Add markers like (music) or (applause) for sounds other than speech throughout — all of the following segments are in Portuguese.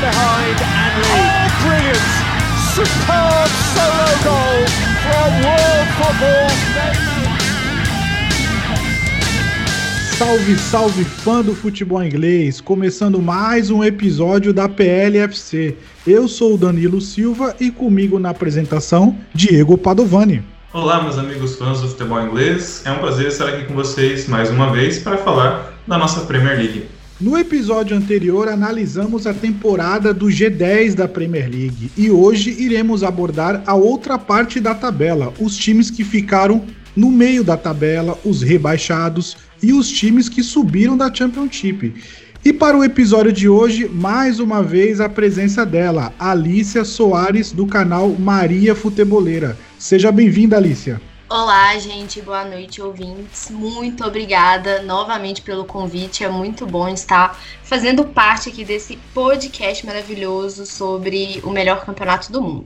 behind and lead. Oh, brilliant! Superb solo goal from World Football. Salve, salve fã do futebol inglês! Começando mais um episódio da PLFC. Eu sou o Danilo Silva e comigo na apresentação, Diego Padovani. Olá, meus amigos fãs do futebol inglês. É um prazer estar aqui com vocês mais uma vez para falar da nossa Premier League. No episódio anterior, analisamos a temporada do G10 da Premier League e hoje iremos abordar a outra parte da tabela, os times que ficaram no meio da tabela, os rebaixados e os times que subiram da Championship. E para o episódio de hoje, mais uma vez a presença dela, Alicia Soares, do canal Maria Futeboleira. Seja bem-vinda, Alicia. Olá, gente, boa noite, ouvintes. Muito obrigada novamente pelo convite. É muito bom estar fazendo parte aqui desse podcast maravilhoso sobre o melhor campeonato do mundo.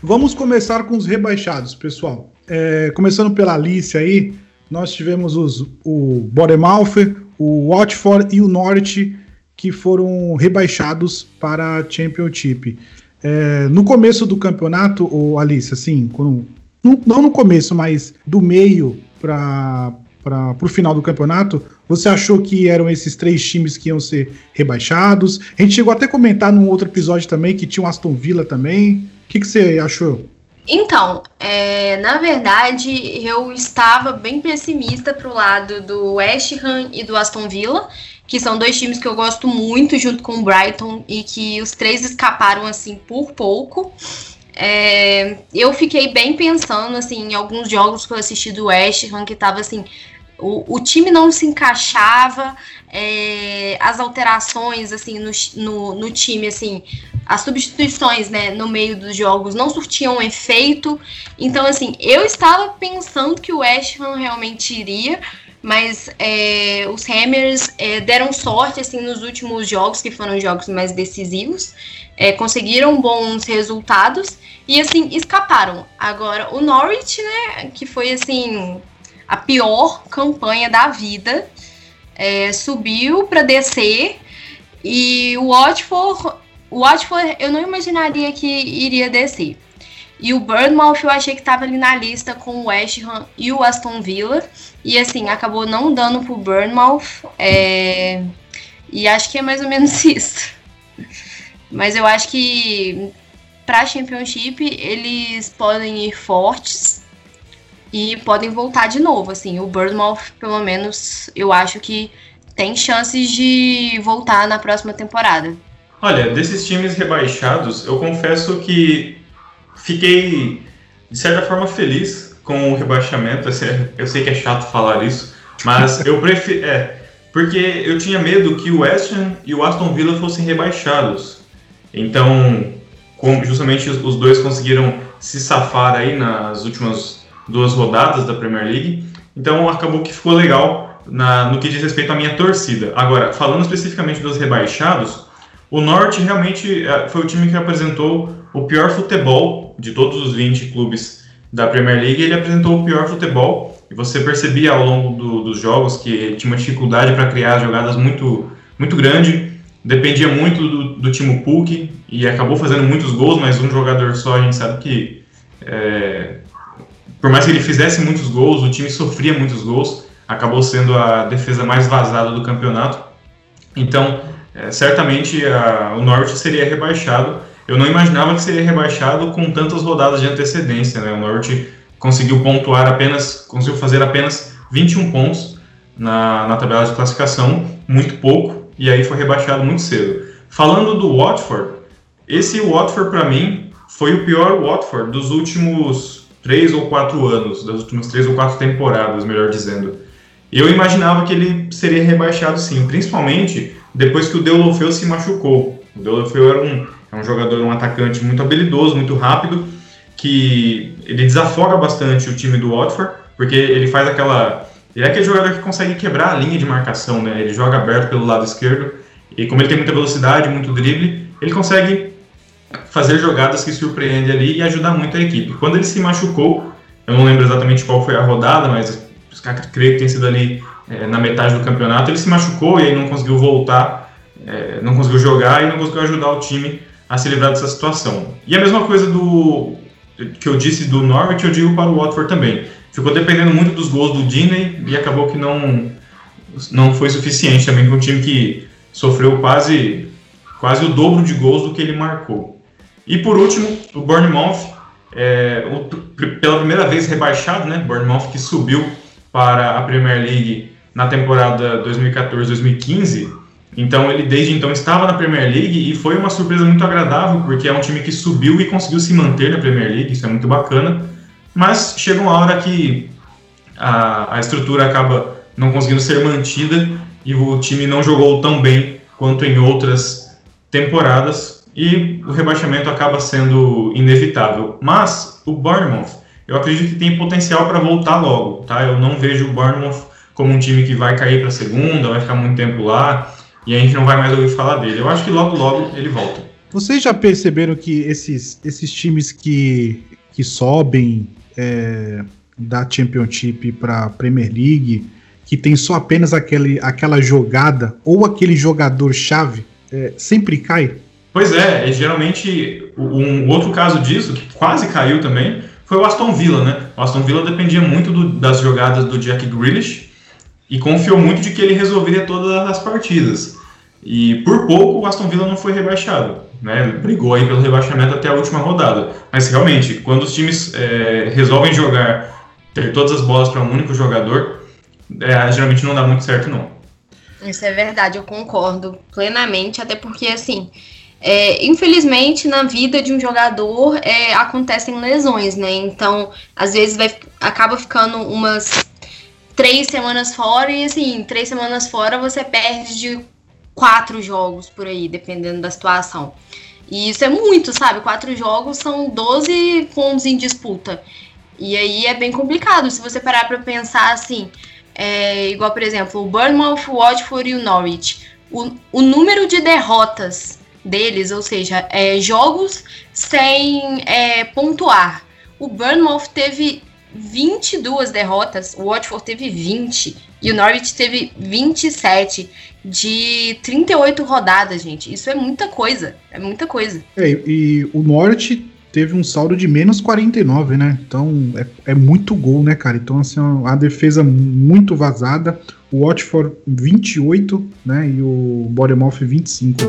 Vamos começar com os rebaixados, pessoal. É, começando pela Alice aí, nós tivemos os, o Bournemouth, o Watford e o Norte que foram rebaixados para a Championship. É, no começo do campeonato, o Alice, assim, quando, não, não no começo, mas do meio para o final do campeonato, você achou que eram esses três times que iam ser rebaixados? A gente chegou até a comentar num outro episódio também que tinha o Aston Villa também. O que, que você achou? Então, é, na verdade, eu estava bem pessimista pro lado do West Ham e do Aston Villa, que são dois times que eu gosto muito, junto com o Brighton, e que os três escaparam assim por pouco. É, eu fiquei bem pensando assim em alguns jogos que eu assisti do West Ham que tava assim o, o time não se encaixava é, as alterações assim no, no, no, time assim as substituições né no meio dos jogos não surtiam efeito então assim eu estava pensando que o West Ham realmente iria mas é, os Hammers é, deram sorte assim nos últimos jogos que foram jogos mais decisivos é, conseguiram bons resultados e assim escaparam. Agora o Norwich né que foi assim a pior campanha da vida é, subiu para descer e o Watford o Watford eu não imaginaria que iria descer e o Bournemouth eu achei que estava ali na lista com o West Ham e o Aston Villa. E assim, acabou não dando pro Bournemouth. É... E acho que é mais ou menos (laughs) isso. Mas eu acho que para Championship eles podem ir fortes e podem voltar de novo. Assim, o Bournemouth, pelo menos, eu acho que tem chances de voltar na próxima temporada. Olha, desses times rebaixados, eu confesso que fiquei, de certa forma, feliz com o rebaixamento. Eu sei que é chato falar isso, mas eu prefiro. É, porque eu tinha medo que o West Ham e o Aston Villa fossem rebaixados. Então, justamente os dois conseguiram se safar aí nas últimas duas rodadas da Premier League. Então, acabou que ficou legal na, no que diz respeito à minha torcida. Agora, falando especificamente dos rebaixados, o Norte realmente é, foi o time que apresentou o pior futebol de todos os 20 clubes da Premier League. Ele apresentou o pior futebol e você percebia ao longo do, dos jogos que ele tinha uma dificuldade para criar jogadas muito, muito grande. Dependia muito do, do Timo Puk e acabou fazendo muitos gols, mas um jogador só a gente sabe que é, por mais que ele fizesse muitos gols, o time sofria muitos gols, acabou sendo a defesa mais vazada do campeonato. Então, é, certamente a, o Norte seria rebaixado. Eu não imaginava que seria rebaixado com tantas rodadas de antecedência. Né? O Norte conseguiu pontuar apenas, conseguiu fazer apenas 21 pontos na, na tabela de classificação, muito pouco, e aí foi rebaixado muito cedo. Falando do Watford, esse Watford para mim foi o pior Watford dos últimos três ou quatro anos, das últimas três ou quatro temporadas, melhor dizendo. Eu imaginava que ele seria rebaixado sim, principalmente depois que o Deulofeu se machucou. O Deulofeu era um, é um jogador, um atacante muito habilidoso, muito rápido, que ele desafoga bastante o time do Watford, porque ele faz aquela... Ele é aquele jogador que consegue quebrar a linha de marcação, né? Ele joga aberto pelo lado esquerdo, e como ele tem muita velocidade, muito drible, ele consegue fazer jogadas que surpreendem ali e ajudar muito a equipe. Quando ele se machucou, eu não lembro exatamente qual foi a rodada, mas creio que tem sido ali é, na metade do campeonato, ele se machucou e aí não conseguiu voltar, é, não conseguiu jogar e não conseguiu ajudar o time a se livrar dessa situação. E a mesma coisa do que eu disse do Norwich, eu digo para o Watford também. Ficou dependendo muito dos gols do Disney e acabou que não, não foi suficiente também para um time que sofreu quase, quase o dobro de gols do que ele marcou. E por último, o Bournemouth, é, o, pela primeira vez rebaixado, né? Bournemouth que subiu para a Premier League na temporada 2014-2015. Então ele desde então estava na Premier League e foi uma surpresa muito agradável, porque é um time que subiu e conseguiu se manter na Premier League, isso é muito bacana. Mas chega uma hora que a, a estrutura acaba não conseguindo ser mantida e o time não jogou tão bem quanto em outras temporadas e o rebaixamento acaba sendo inevitável. Mas o Bournemouth, eu acredito que tem potencial para voltar logo, tá? Eu não vejo o Bournemouth como um time que vai cair para a segunda, vai ficar muito tempo lá e a gente não vai mais ouvir falar dele. Eu acho que logo logo ele volta. Vocês já perceberam que esses, esses times que, que sobem é, da Championship para a Premier League, que tem só apenas aquele, aquela jogada ou aquele jogador chave, é, sempre cai? Pois é, geralmente um outro caso disso, que quase caiu também, foi o Aston Villa, né? O Aston Villa dependia muito do, das jogadas do Jack Grealish e confiou muito de que ele resolveria todas as partidas. E por pouco o Aston Villa não foi rebaixado, né? Brigou aí pelo rebaixamento até a última rodada. Mas realmente, quando os times é, resolvem jogar, ter todas as bolas para um único jogador, é, geralmente não dá muito certo, não. Isso é verdade, eu concordo plenamente, até porque assim. É, infelizmente, na vida de um jogador é, acontecem lesões, né? Então, às vezes vai, acaba ficando umas três semanas fora e assim, três semanas fora você perde de quatro jogos por aí, dependendo da situação. E isso é muito, sabe? Quatro jogos são 12 pontos em disputa. E aí é bem complicado. Se você parar para pensar assim, é, igual, por exemplo, o Bournemouth, o Watford e o Norwich. O, o número de derrotas deles, ou seja, é, jogos sem é, pontuar. O Bournemouth teve 22 derrotas, o Watford teve 20 e o Norwich teve 27 de 38 rodadas, gente. Isso é muita coisa. É muita coisa. É, e o Norte teve um saldo de menos 49, né? Então é, é muito gol, né, cara? Então, assim, a defesa muito vazada. O Watford 28, né? E o Bournemouth 25.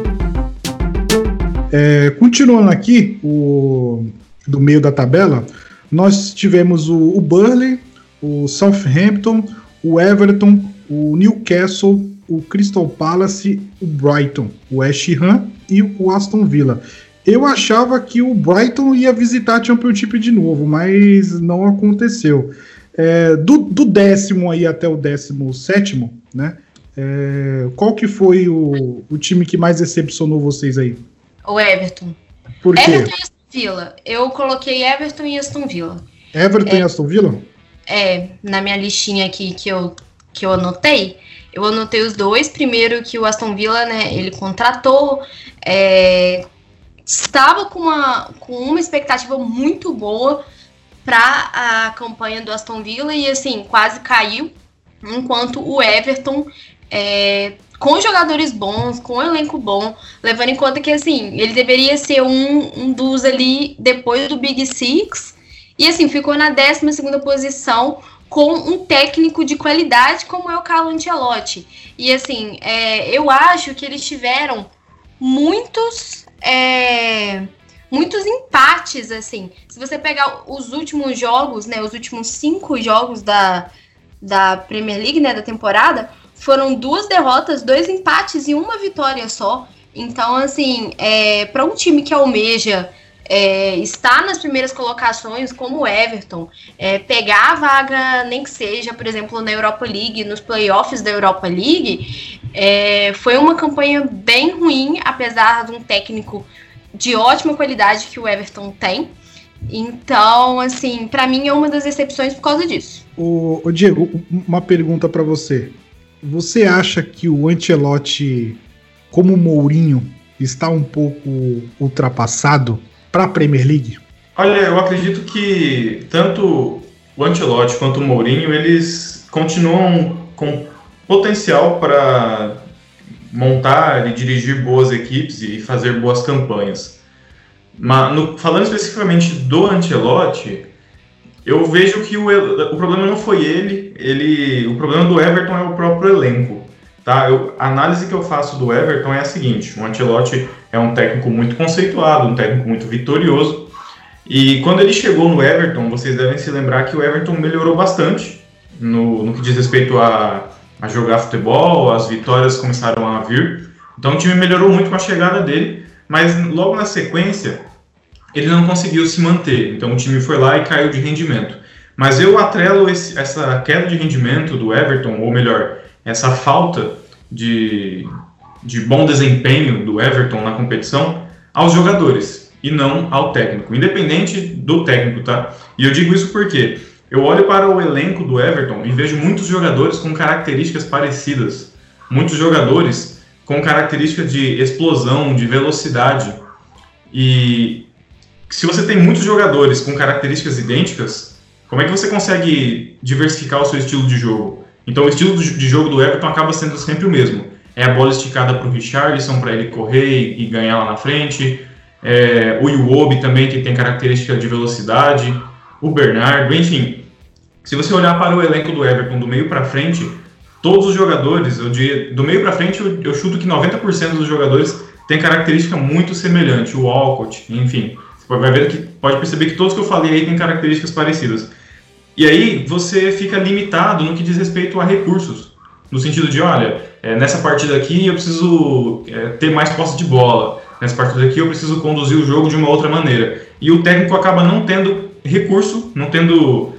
É, continuando aqui, o, do meio da tabela, nós tivemos o, o Burley, o Southampton, o Everton, o Newcastle, o Crystal Palace, o Brighton, o West Ham e o Aston Villa. Eu achava que o Brighton ia visitar a Championship de novo, mas não aconteceu. É, do, do, décimo aí até o décimo sétimo, né? É, qual que foi o, o, time que mais decepcionou vocês aí? O Everton. Por quê? Everton e Aston Villa. Eu coloquei Everton e Aston Villa. Everton é, e Aston Villa? É, na minha listinha aqui que eu, que eu anotei, eu anotei os dois. Primeiro que o Aston Villa, né, ele contratou, é, estava com uma, com uma expectativa muito boa para a campanha do Aston Villa e assim, quase caiu. Enquanto o Everton, é, com jogadores bons, com um elenco bom, levando em conta que assim, ele deveria ser um, um dos ali depois do Big Six. E assim, ficou na 12 segunda posição com um técnico de qualidade como é o Carlo Ancelotti. E assim, é, eu acho que eles tiveram muitos é, muitos empates assim. Se você pegar os últimos jogos, né, os últimos cinco jogos da, da Premier League, né, da temporada, foram duas derrotas, dois empates e uma vitória só. Então, assim, é, para um time que almeja é, estar nas primeiras colocações, como o Everton, é, pegar a vaga, nem que seja, por exemplo, na Europa League, nos playoffs da Europa League, é, foi uma campanha bem ruim, apesar de um técnico de ótima qualidade que o Everton tem. Então, assim, para mim é uma das exceções por causa disso. O, o Diego, uma pergunta para você. Você acha que o Ancelotti, como Mourinho, está um pouco ultrapassado? Para a Premier League? Olha, eu acredito que tanto o Ancelotti quanto o Mourinho, eles continuam com potencial para montar e dirigir boas equipes e fazer boas campanhas. Mas, no, falando especificamente do Ancelotti, eu vejo que o, o problema não foi ele, ele, o problema do Everton é o próprio elenco. Tá? Eu, a análise que eu faço do Everton é a seguinte: o Ancelotti é um técnico muito conceituado, um técnico muito vitorioso. E quando ele chegou no Everton, vocês devem se lembrar que o Everton melhorou bastante no, no que diz respeito a, a jogar futebol, as vitórias começaram a vir. Então o time melhorou muito com a chegada dele, mas logo na sequência ele não conseguiu se manter. Então o time foi lá e caiu de rendimento. Mas eu atrelo esse, essa queda de rendimento do Everton, ou melhor, essa falta de, de bom desempenho do Everton na competição aos jogadores e não ao técnico, independente do técnico, tá? E eu digo isso porque eu olho para o elenco do Everton e vejo muitos jogadores com características parecidas, muitos jogadores com características de explosão, de velocidade. E se você tem muitos jogadores com características idênticas, como é que você consegue diversificar o seu estilo de jogo? Então o estilo de jogo do Everton acaba sendo sempre o mesmo. É a bola esticada para o Richarlison para ele correr e ganhar lá na frente. É, o Iwobi também, que tem característica de velocidade. O Bernardo, enfim. Se você olhar para o elenco do Everton do meio para frente, todos os jogadores, eu diria, do meio para frente, eu, eu, chuto que 90% dos jogadores têm característica muito semelhante. O Walcott, enfim. Você vai ver que pode perceber que todos que eu falei aí têm características parecidas. E aí você fica limitado no que diz respeito a recursos. No sentido de, olha, é, nessa partida aqui eu preciso é, ter mais posse de bola. Nessa partida aqui eu preciso conduzir o jogo de uma outra maneira. E o técnico acaba não tendo recurso, não tendo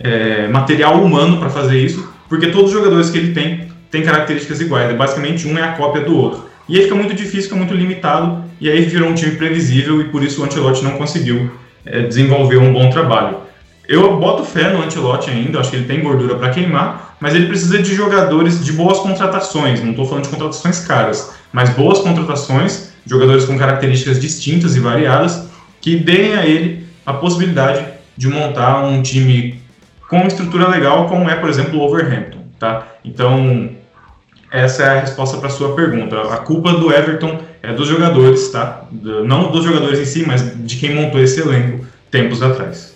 é, material humano para fazer isso, porque todos os jogadores que ele tem têm características iguais. Basicamente, um é a cópia do outro. E aí fica muito difícil, fica muito limitado, e aí virou um time previsível, e por isso o Ancelotti não conseguiu é, desenvolver um bom trabalho. Eu boto fé no Antelote ainda, acho que ele tem gordura para queimar, mas ele precisa de jogadores de boas contratações. Não estou falando de contratações caras, mas boas contratações, jogadores com características distintas e variadas, que deem a ele a possibilidade de montar um time com estrutura legal, como é, por exemplo, o Overhampton. Tá? Então, essa é a resposta para sua pergunta. A culpa do Everton é dos jogadores, tá? Não dos jogadores em si, mas de quem montou esse elenco tempos atrás.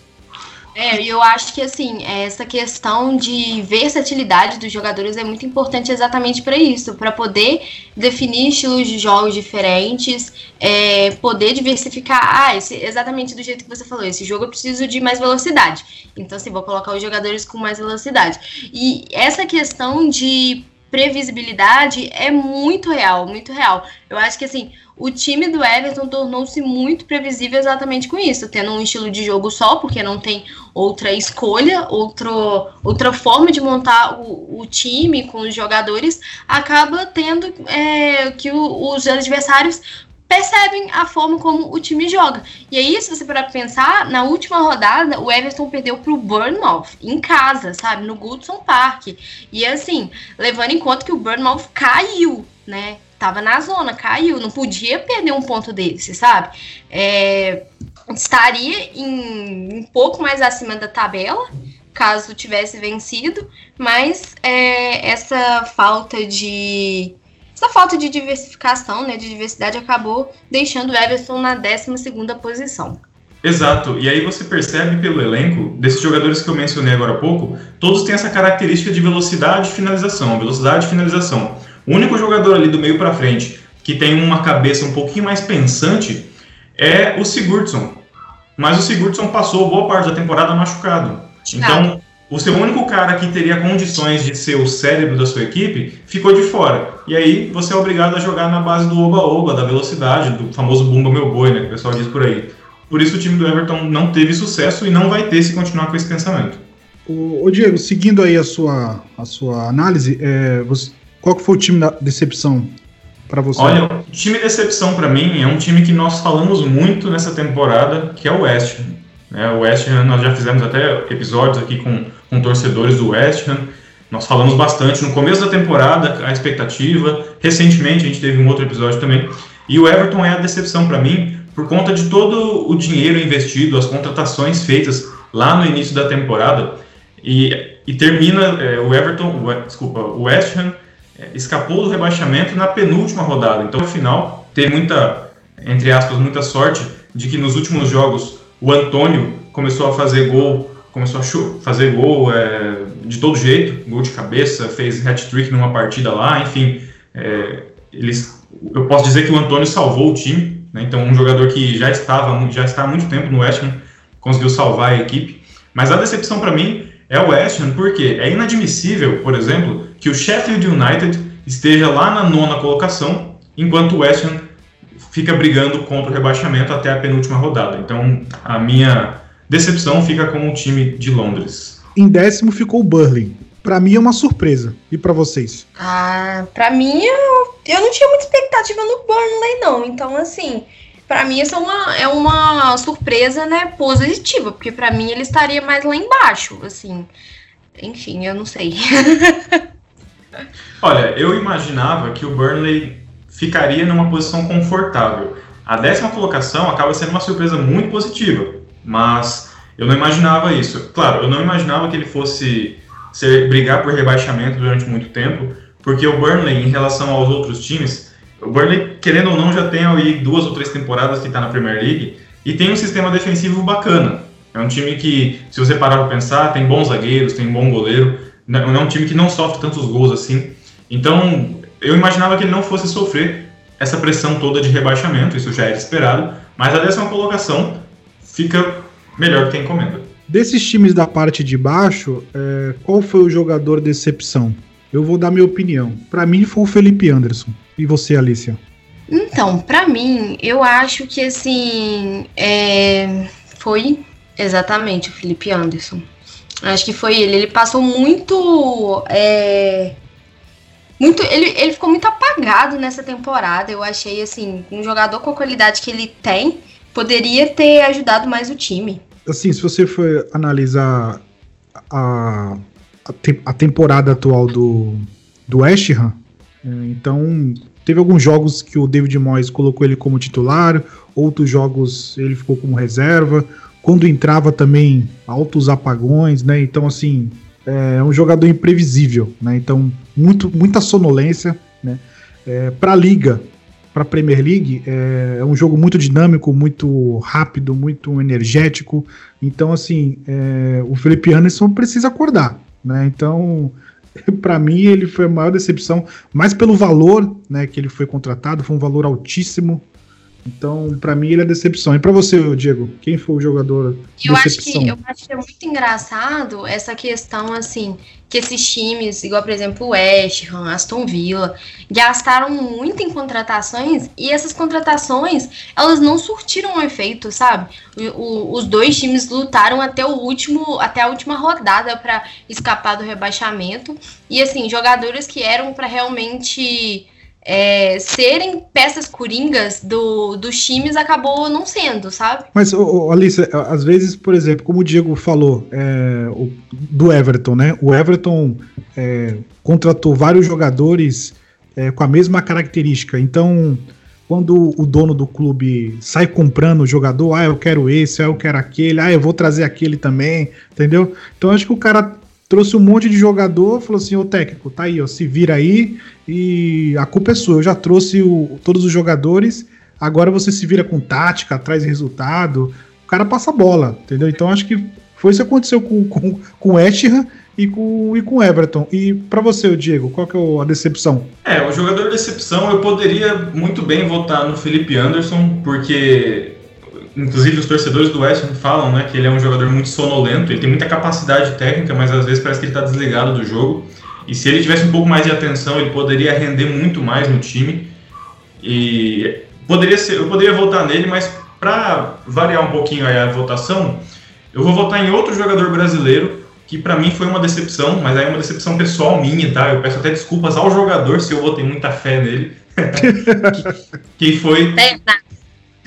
É, eu acho que assim, essa questão de versatilidade dos jogadores é muito importante exatamente para isso, para poder definir estilos de jogos diferentes, é, poder diversificar. Ah, esse, exatamente do jeito que você falou, esse jogo eu preciso de mais velocidade. Então, assim, vou colocar os jogadores com mais velocidade. E essa questão de previsibilidade é muito real, muito real. Eu acho que assim, o time do Everton tornou-se muito previsível exatamente com isso, tendo um estilo de jogo só, porque não tem outra escolha, outro, outra forma de montar o, o time com os jogadores, acaba tendo é, que o, os adversários percebem a forma como o time joga. E aí, se você parar pra pensar, na última rodada, o Everton perdeu pro Bournemouth, em casa, sabe? No Goodson Park. E assim, levando em conta que o Bournemouth caiu, né? Tava na zona, caiu, não podia perder um ponto desse, sabe? É, estaria em, um pouco mais acima da tabela, caso tivesse vencido, mas é, essa falta de essa falta de diversificação, né, de diversidade, acabou deixando o Everton na 12 posição. Exato, e aí você percebe pelo elenco, desses jogadores que eu mencionei agora há pouco, todos têm essa característica de velocidade e finalização, velocidade e finalização. O único jogador ali do meio para frente que tem uma cabeça um pouquinho mais pensante é o Sigurdsson. Mas o Sigurdsson passou boa parte da temporada machucado. Então, o seu único cara que teria condições de ser o cérebro da sua equipe ficou de fora. E aí você é obrigado a jogar na base do oba-oba, da velocidade, do famoso bumba meu boi, né, que o pessoal diz por aí. Por isso o time do Everton não teve sucesso e não vai ter se continuar com esse pensamento. O, o Diego, seguindo aí a sua, a sua análise, é, você, qual que foi o time da decepção para você? Olha, o time decepção para mim é um time que nós falamos muito nessa temporada, que é o West. É, o West nós já fizemos até episódios aqui com, com torcedores do West Ham. Nós falamos bastante no começo da temporada, a expectativa. Recentemente a gente teve um outro episódio também. E o Everton é a decepção para mim por conta de todo o dinheiro investido, as contratações feitas lá no início da temporada. e, e termina é, o Everton, o, desculpa, o West Ham é, escapou do rebaixamento na penúltima rodada. Então, no final, teve muita, entre aspas, muita sorte de que nos últimos jogos o Antônio começou a fazer gol, começou a fazer gol é, de todo jeito, gol de cabeça, fez hat-trick numa partida lá, enfim, é, eles, eu posso dizer que o Antônio salvou o time, né, então um jogador que já estava, já está há muito tempo no West Ham, conseguiu salvar a equipe, mas a decepção para mim é o West Ham, porque é inadmissível, por exemplo, que o Sheffield United esteja lá na nona colocação, enquanto o West Ham fica brigando contra o rebaixamento até a penúltima rodada. Então, a minha decepção fica com o time de Londres. Em décimo ficou o Burley. Para mim é uma surpresa. E para vocês? Ah, para mim eu, eu não tinha muita expectativa no Burnley não. Então assim, para mim isso é uma, é uma surpresa, né, positiva, porque para mim ele estaria mais lá embaixo, assim. Enfim, eu não sei. (laughs) Olha, eu imaginava que o Burnley ficaria numa posição confortável. A décima colocação acaba sendo uma surpresa muito positiva, mas eu não imaginava isso. Claro, eu não imaginava que ele fosse ser, brigar por rebaixamento durante muito tempo, porque o Burnley, em relação aos outros times, o Burnley, querendo ou não, já tem aí duas ou três temporadas que está na Premier League e tem um sistema defensivo bacana. É um time que, se você parar para pensar, tem bons zagueiros, tem bom goleiro, é um time que não sofre tantos gols assim. Então, eu imaginava que ele não fosse sofrer essa pressão toda de rebaixamento, isso já era esperado, mas a décima colocação fica melhor que a encomenda. Desses times da parte de baixo, é, qual foi o jogador decepção? Eu vou dar minha opinião. Para mim foi o Felipe Anderson. E você, Alicia? Então, para mim, eu acho que assim é, foi exatamente o Felipe Anderson. Acho que foi ele. Ele passou muito é, muito ele, ele ficou muito apagado nessa temporada. Eu achei assim, um jogador com a qualidade que ele tem poderia ter ajudado mais o time. Assim, se você for analisar a, a, te, a temporada atual do, do West Ham, é, então teve alguns jogos que o David Moyes colocou ele como titular, outros jogos ele ficou como reserva. Quando entrava também altos apagões, né? Então assim, é um jogador imprevisível, né? Então, muito, muita sonolência, né? É, para a liga, para a Premier League, é, é, um jogo muito dinâmico, muito rápido, muito energético. Então, assim, é, o Felipe Anderson precisa acordar, né? Então, (laughs) para mim, ele foi a maior decepção, mais pelo valor, né, que ele foi contratado, foi um valor altíssimo, então, para mim, ele é decepção. E para você, Diego, quem foi o jogador eu decepção? Acho que, eu acho que é muito engraçado essa questão, assim, que esses times, igual, por exemplo, o West Ham, Aston Villa, gastaram muito em contratações e essas contratações, elas não surtiram um efeito, sabe? O, o, os dois times lutaram até o último, até a última rodada para escapar do rebaixamento. E, assim, jogadores que eram para realmente é, serem peças coringas do, dos times acabou não sendo, sabe? Mas, ô, Alice, às vezes, por exemplo, como o Diego falou, é, o, do Everton, né? O Everton é, contratou vários jogadores é, com a mesma característica. Então, quando o dono do clube sai comprando o jogador, ah, eu quero esse, ah, eu quero aquele, ah, eu vou trazer aquele também, entendeu? Então, acho que o cara trouxe um monte de jogador, falou assim, ô técnico, tá aí, ó, se vira aí e a culpa é sua, eu já trouxe o, todos os jogadores, agora você se vira com tática, traz resultado, o cara passa bola, entendeu? Então acho que foi isso que aconteceu com, com, com o Etihad e com, e com Everton. E para você, Diego, qual que é a decepção? É, o jogador de decepção eu poderia muito bem votar no Felipe Anderson, porque inclusive os torcedores do West falam né, que ele é um jogador muito sonolento, ele tem muita capacidade técnica, mas às vezes parece que ele está desligado do jogo. E se ele tivesse um pouco mais de atenção, ele poderia render muito mais no time. E poderia ser, eu poderia votar nele, mas para variar um pouquinho a votação, eu vou votar em outro jogador brasileiro que para mim foi uma decepção, mas aí é uma decepção pessoal minha, tá? Eu peço até desculpas ao jogador se eu votei muita fé nele. (laughs) que, que foi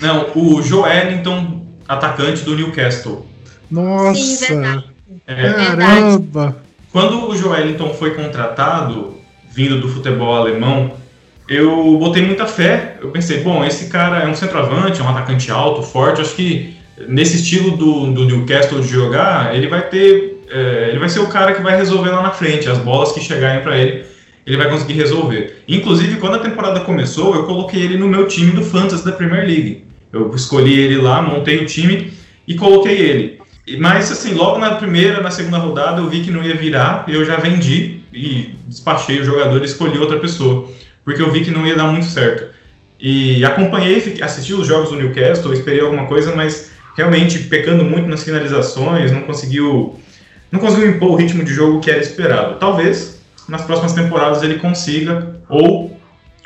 não, o Joelinton, atacante do Newcastle. Nossa! Sim, é, Caramba! Quando o Joelinton foi contratado, vindo do futebol alemão, eu botei muita fé. Eu pensei, bom, esse cara é um centroavante, é um atacante alto, forte. Acho que nesse estilo do, do Newcastle de jogar, ele vai ter é, ele vai ser o cara que vai resolver lá na frente, as bolas que chegarem para ele, ele vai conseguir resolver. Inclusive, quando a temporada começou, eu coloquei ele no meu time do Fantasy da Premier League. Eu escolhi ele lá, montei o time e coloquei ele. Mas, assim, logo na primeira, na segunda rodada, eu vi que não ia virar, eu já vendi e despachei o jogador e escolhi outra pessoa, porque eu vi que não ia dar muito certo. E acompanhei, assisti os jogos do Newcastle, esperei alguma coisa, mas realmente pecando muito nas finalizações, não conseguiu, não conseguiu impor o ritmo de jogo que era esperado. Talvez nas próximas temporadas ele consiga, ou,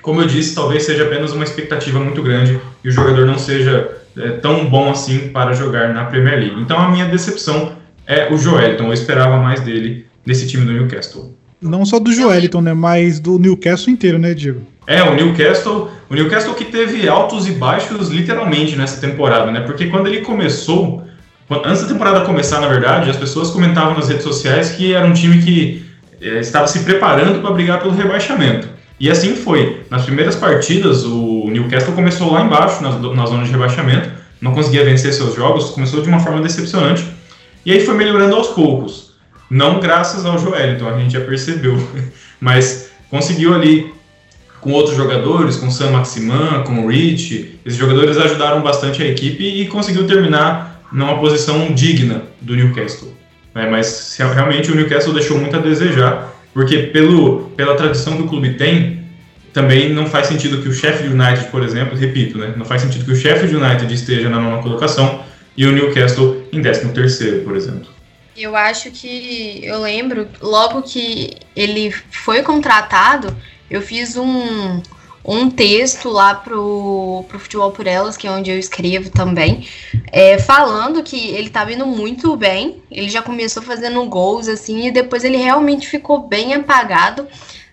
como eu disse, talvez seja apenas uma expectativa muito grande e o jogador não seja é, tão bom assim para jogar na Premier League. Então a minha decepção é o Joelton, eu esperava mais dele nesse time do Newcastle. Não só do Joeliton, né? Mas do Newcastle inteiro, né, Diego? É, o Newcastle, o Newcastle que teve altos e baixos literalmente nessa temporada, né? Porque quando ele começou, antes da temporada começar, na verdade, as pessoas comentavam nas redes sociais que era um time que é, estava se preparando para brigar pelo rebaixamento. E assim foi. Nas primeiras partidas, o Newcastle começou lá embaixo, na, na zona de rebaixamento, não conseguia vencer seus jogos, começou de uma forma decepcionante. E aí foi melhorando aos poucos. Não graças ao Joel, então a gente já percebeu. (laughs) Mas conseguiu ali com outros jogadores, com Sam Maximan, com Rich, esses jogadores ajudaram bastante a equipe e conseguiu terminar numa posição digna do Newcastle. É, mas realmente o Newcastle deixou muito a desejar, porque pelo, pela tradição que o clube tem, também não faz sentido que o Sheffield United, por exemplo, repito, né, não faz sentido que o Sheffield United esteja na nona colocação e o Newcastle em décimo terceiro, por exemplo. Eu acho que eu lembro, logo que ele foi contratado, eu fiz um, um texto lá pro, pro Futebol por Elas, que é onde eu escrevo também, é, falando que ele estava indo muito bem. Ele já começou fazendo gols, assim, e depois ele realmente ficou bem apagado.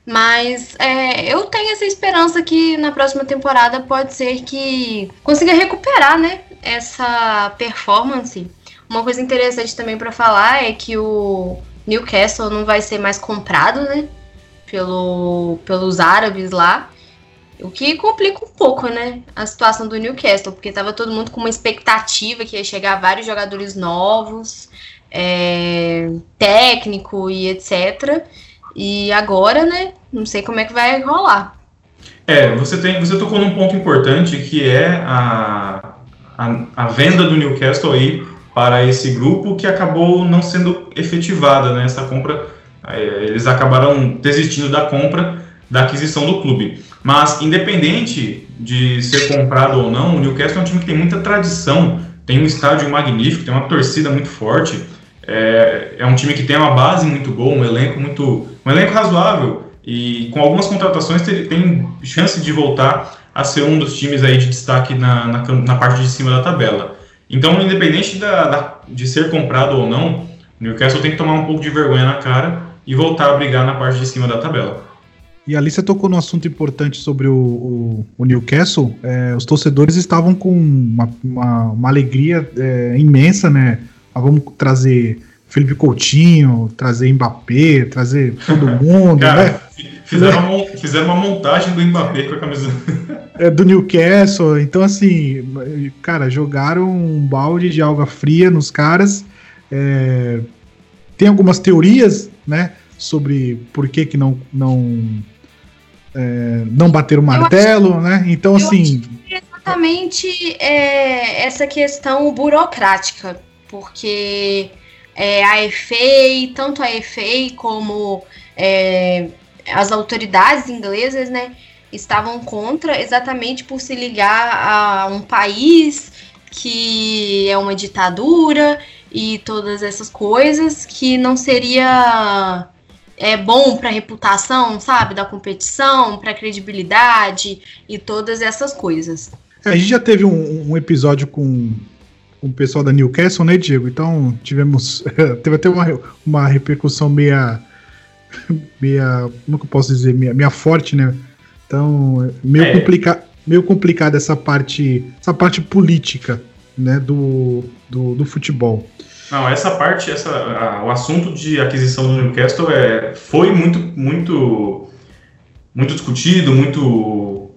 Mas é, eu tenho essa esperança que na próxima temporada pode ser que consiga recuperar, né? Essa performance uma coisa interessante também para falar é que o Newcastle não vai ser mais comprado, né? Pelo, pelos árabes lá. O que complica um pouco, né? A situação do Newcastle, porque tava todo mundo com uma expectativa que ia chegar vários jogadores novos, é, técnico e etc. E agora, né? Não sei como é que vai rolar. É, você, tem, você tocou num ponto importante que é a, a, a venda do Newcastle aí para esse grupo que acabou não sendo efetivada, né? Essa compra, é, eles acabaram desistindo da compra, da aquisição do clube. Mas, independente de ser comprado ou não, o Newcastle é um time que tem muita tradição, tem um estádio magnífico, tem uma torcida muito forte, é, é um time que tem uma base muito boa, um elenco muito, um elenco razoável e com algumas contratações tem, tem chance de voltar a ser um dos times aí de destaque na, na, na parte de cima da tabela. Então, independente da, da, de ser comprado ou não, o Newcastle tem que tomar um pouco de vergonha na cara e voltar a brigar na parte de cima da tabela. E ali você tocou no assunto importante sobre o, o, o Newcastle. É, os torcedores estavam com uma, uma, uma alegria é, imensa, né? Ah, vamos trazer Felipe Coutinho, trazer Mbappé, trazer todo (laughs) mundo, Cara, né? Fizeram, uma, fizeram uma montagem do Mbappé com a camisa. É, do Newcastle. Então, assim, cara, jogaram um balde de alga fria nos caras. É, tem algumas teorias, né? Sobre por que, que não, não, é, não bateram o martelo, né? Então, assim. exatamente é, essa questão burocrática. Porque é, a EFA, tanto a EFA como é, as autoridades inglesas, né, estavam contra exatamente por se ligar a um país que é uma ditadura e todas essas coisas que não seria é bom para a reputação, sabe, da competição, para a credibilidade e todas essas coisas. É, a gente já teve um, um episódio com, com o pessoal da Newcastle, né, Diego? Então tivemos (laughs) teve até uma, uma repercussão meia meia, como que eu posso dizer, meia, meia forte, né? Então, meio, é. complica, meio complicado essa parte, essa parte política, né, do, do, do futebol. Não, essa parte, essa, a, o assunto de aquisição do Newcastle é, foi muito, muito, muito discutido, muito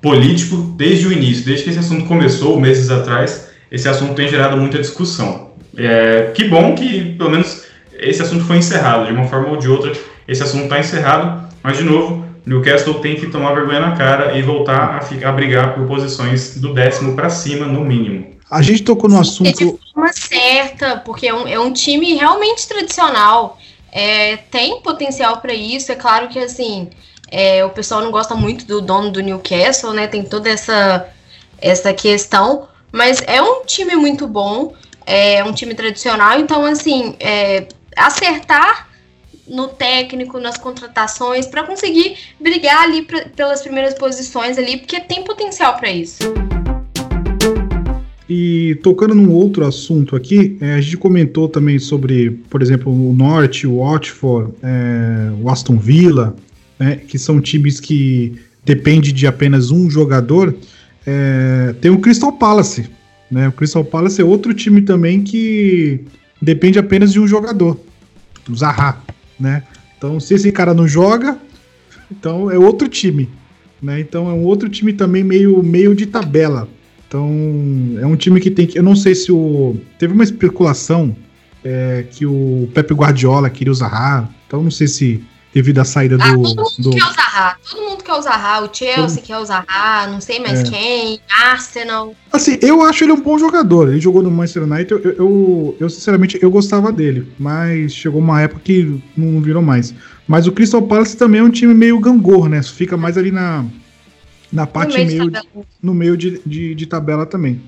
político desde o início, desde que esse assunto começou, meses atrás, esse assunto tem gerado muita discussão. É, que bom que, pelo menos, esse assunto foi encerrado. De uma forma ou de outra, esse assunto está encerrado. Mas, de novo, Newcastle tem que tomar vergonha na cara e voltar a, ficar, a brigar por posições do décimo para cima, no mínimo. A gente tocou no assunto. De forma certa, porque é um, é um time realmente tradicional. É, tem potencial para isso. É claro que assim é, o pessoal não gosta muito do dono do Newcastle, né? Tem toda essa, essa questão. Mas é um time muito bom, é um time tradicional. Então, assim, é, acertar no técnico, nas contratações, para conseguir brigar ali pra, pelas primeiras posições ali, porque tem potencial para isso. E tocando num outro assunto aqui, é, a gente comentou também sobre, por exemplo, o Norte, o Watford, é, o Aston Villa, né, que são times que depende de apenas um jogador. É, tem o Crystal Palace, né? O Crystal Palace é outro time também que depende apenas de um jogador, o Zaha né? Então, se esse cara não joga, então é outro time, né? Então é um outro time também meio, meio de tabela. Então é um time que tem que. Eu não sei se o. Teve uma especulação é, que o Pepe Guardiola queria usar Zaha. Então não sei se devido à saída ah, do. Todo mundo do... quer o Zaha. Todo mundo quer o Zaha. O Chelsea todo... quer o Zaha, não sei mais é. quem, Arsenal. Assim, eu acho ele um bom jogador. Ele jogou no Manchester United. Eu, eu, eu, sinceramente, eu gostava dele. Mas chegou uma época que não virou mais. Mas o Crystal Palace também é um time meio gangor, né? Fica mais ali na, na parte no meio, meio no meio de, de, de, tabela também.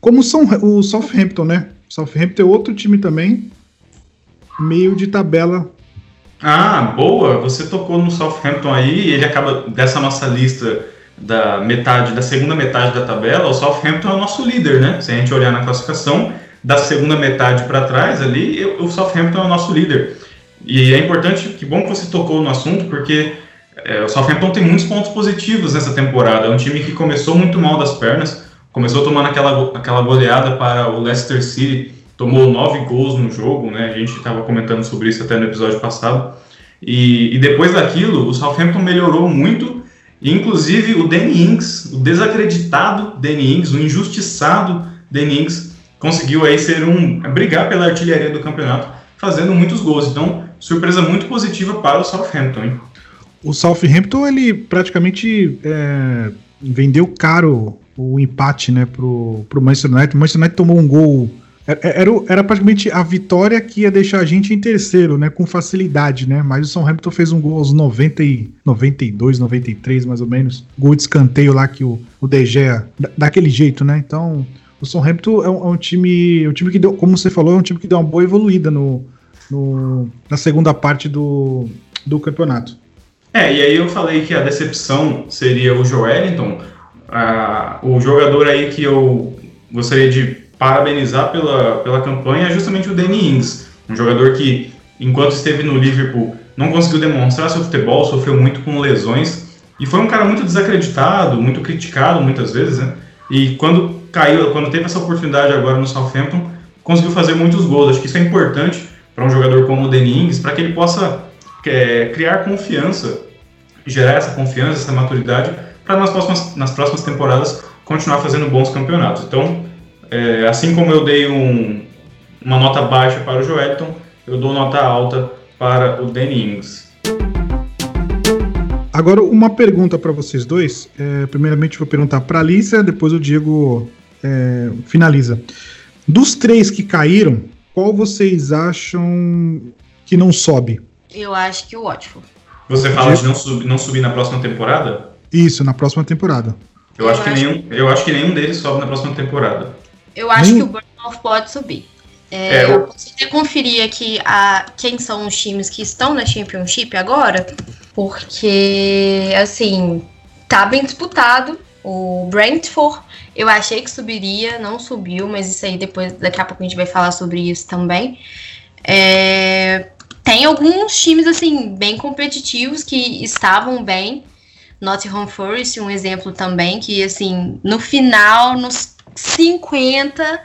Como são o Southampton, né? Southampton é outro time também, meio de tabela ah, boa! Você tocou no Southampton aí, ele acaba dessa nossa lista da metade, da segunda metade da tabela, o Southampton é o nosso líder, né? Se a gente olhar na classificação, da segunda metade para trás ali, o Southampton é o nosso líder. E é importante, que bom que você tocou no assunto, porque é, o Southampton tem muitos pontos positivos nessa temporada. É um time que começou muito mal das pernas, começou tomando aquela, aquela goleada para o Leicester City tomou nove gols no jogo, né? A gente estava comentando sobre isso até no episódio passado. E, e, depois daquilo, o Southampton melhorou muito. Inclusive, o Danny Ings, o desacreditado Danny Ings, o injustiçado Danny Ings, conseguiu aí ser um brigar pela artilharia do campeonato, fazendo muitos gols. Então, surpresa muito positiva para o Southampton. Hein? O Southampton ele praticamente é, vendeu caro o empate, né, pro, pro Manchester United. O Manchester United tomou um gol era, era praticamente a vitória que ia deixar a gente em terceiro, né? Com facilidade, né? Mas o São Hamilton fez um gol aos 90 e, 92, 93, mais ou menos. Gol de escanteio lá que o, o De Gea, daquele jeito, né? Então, o São Hamilton é um, é um, time. É um time que deu, como você falou, é um time que deu uma boa evoluída no, no, na segunda parte do, do campeonato. É, e aí eu falei que a decepção seria o Joelinton, ah, o jogador aí que eu gostaria de parabenizar pela, pela campanha é justamente o Danny Ings, um jogador que, enquanto esteve no Liverpool, não conseguiu demonstrar seu futebol, sofreu muito com lesões e foi um cara muito desacreditado, muito criticado muitas vezes, né? E quando caiu, quando teve essa oportunidade agora no Southampton, conseguiu fazer muitos gols. Acho que isso é importante para um jogador como o Danny Ings, para que ele possa é, criar confiança, gerar essa confiança, essa maturidade, para nas próximas, nas próximas temporadas continuar fazendo bons campeonatos. Então, é, assim como eu dei um, uma nota baixa para o Joelton, eu dou nota alta para o Danny Ings. Agora, uma pergunta para vocês dois. É, primeiramente, vou perguntar para a Alicia, depois o Diego é, finaliza. Dos três que caíram, qual vocês acham que não sobe? Eu acho que o Watford. Você fala Diego? de não, sub, não subir na próxima temporada? Isso, na próxima temporada. Eu, eu acho, acho, que nenhum, eu acho que nenhum deles sobe na próxima temporada. Eu acho que o Bournemouth pode subir. É, é, eu posso até conferir aqui a, quem são os times que estão na Championship agora, porque, assim, tá bem disputado. O Brentford, eu achei que subiria, não subiu, mas isso aí depois, daqui a pouco a gente vai falar sobre isso também. É, tem alguns times, assim, bem competitivos que estavam bem. Nottingham Forest, um exemplo também, que, assim, no final, nos 50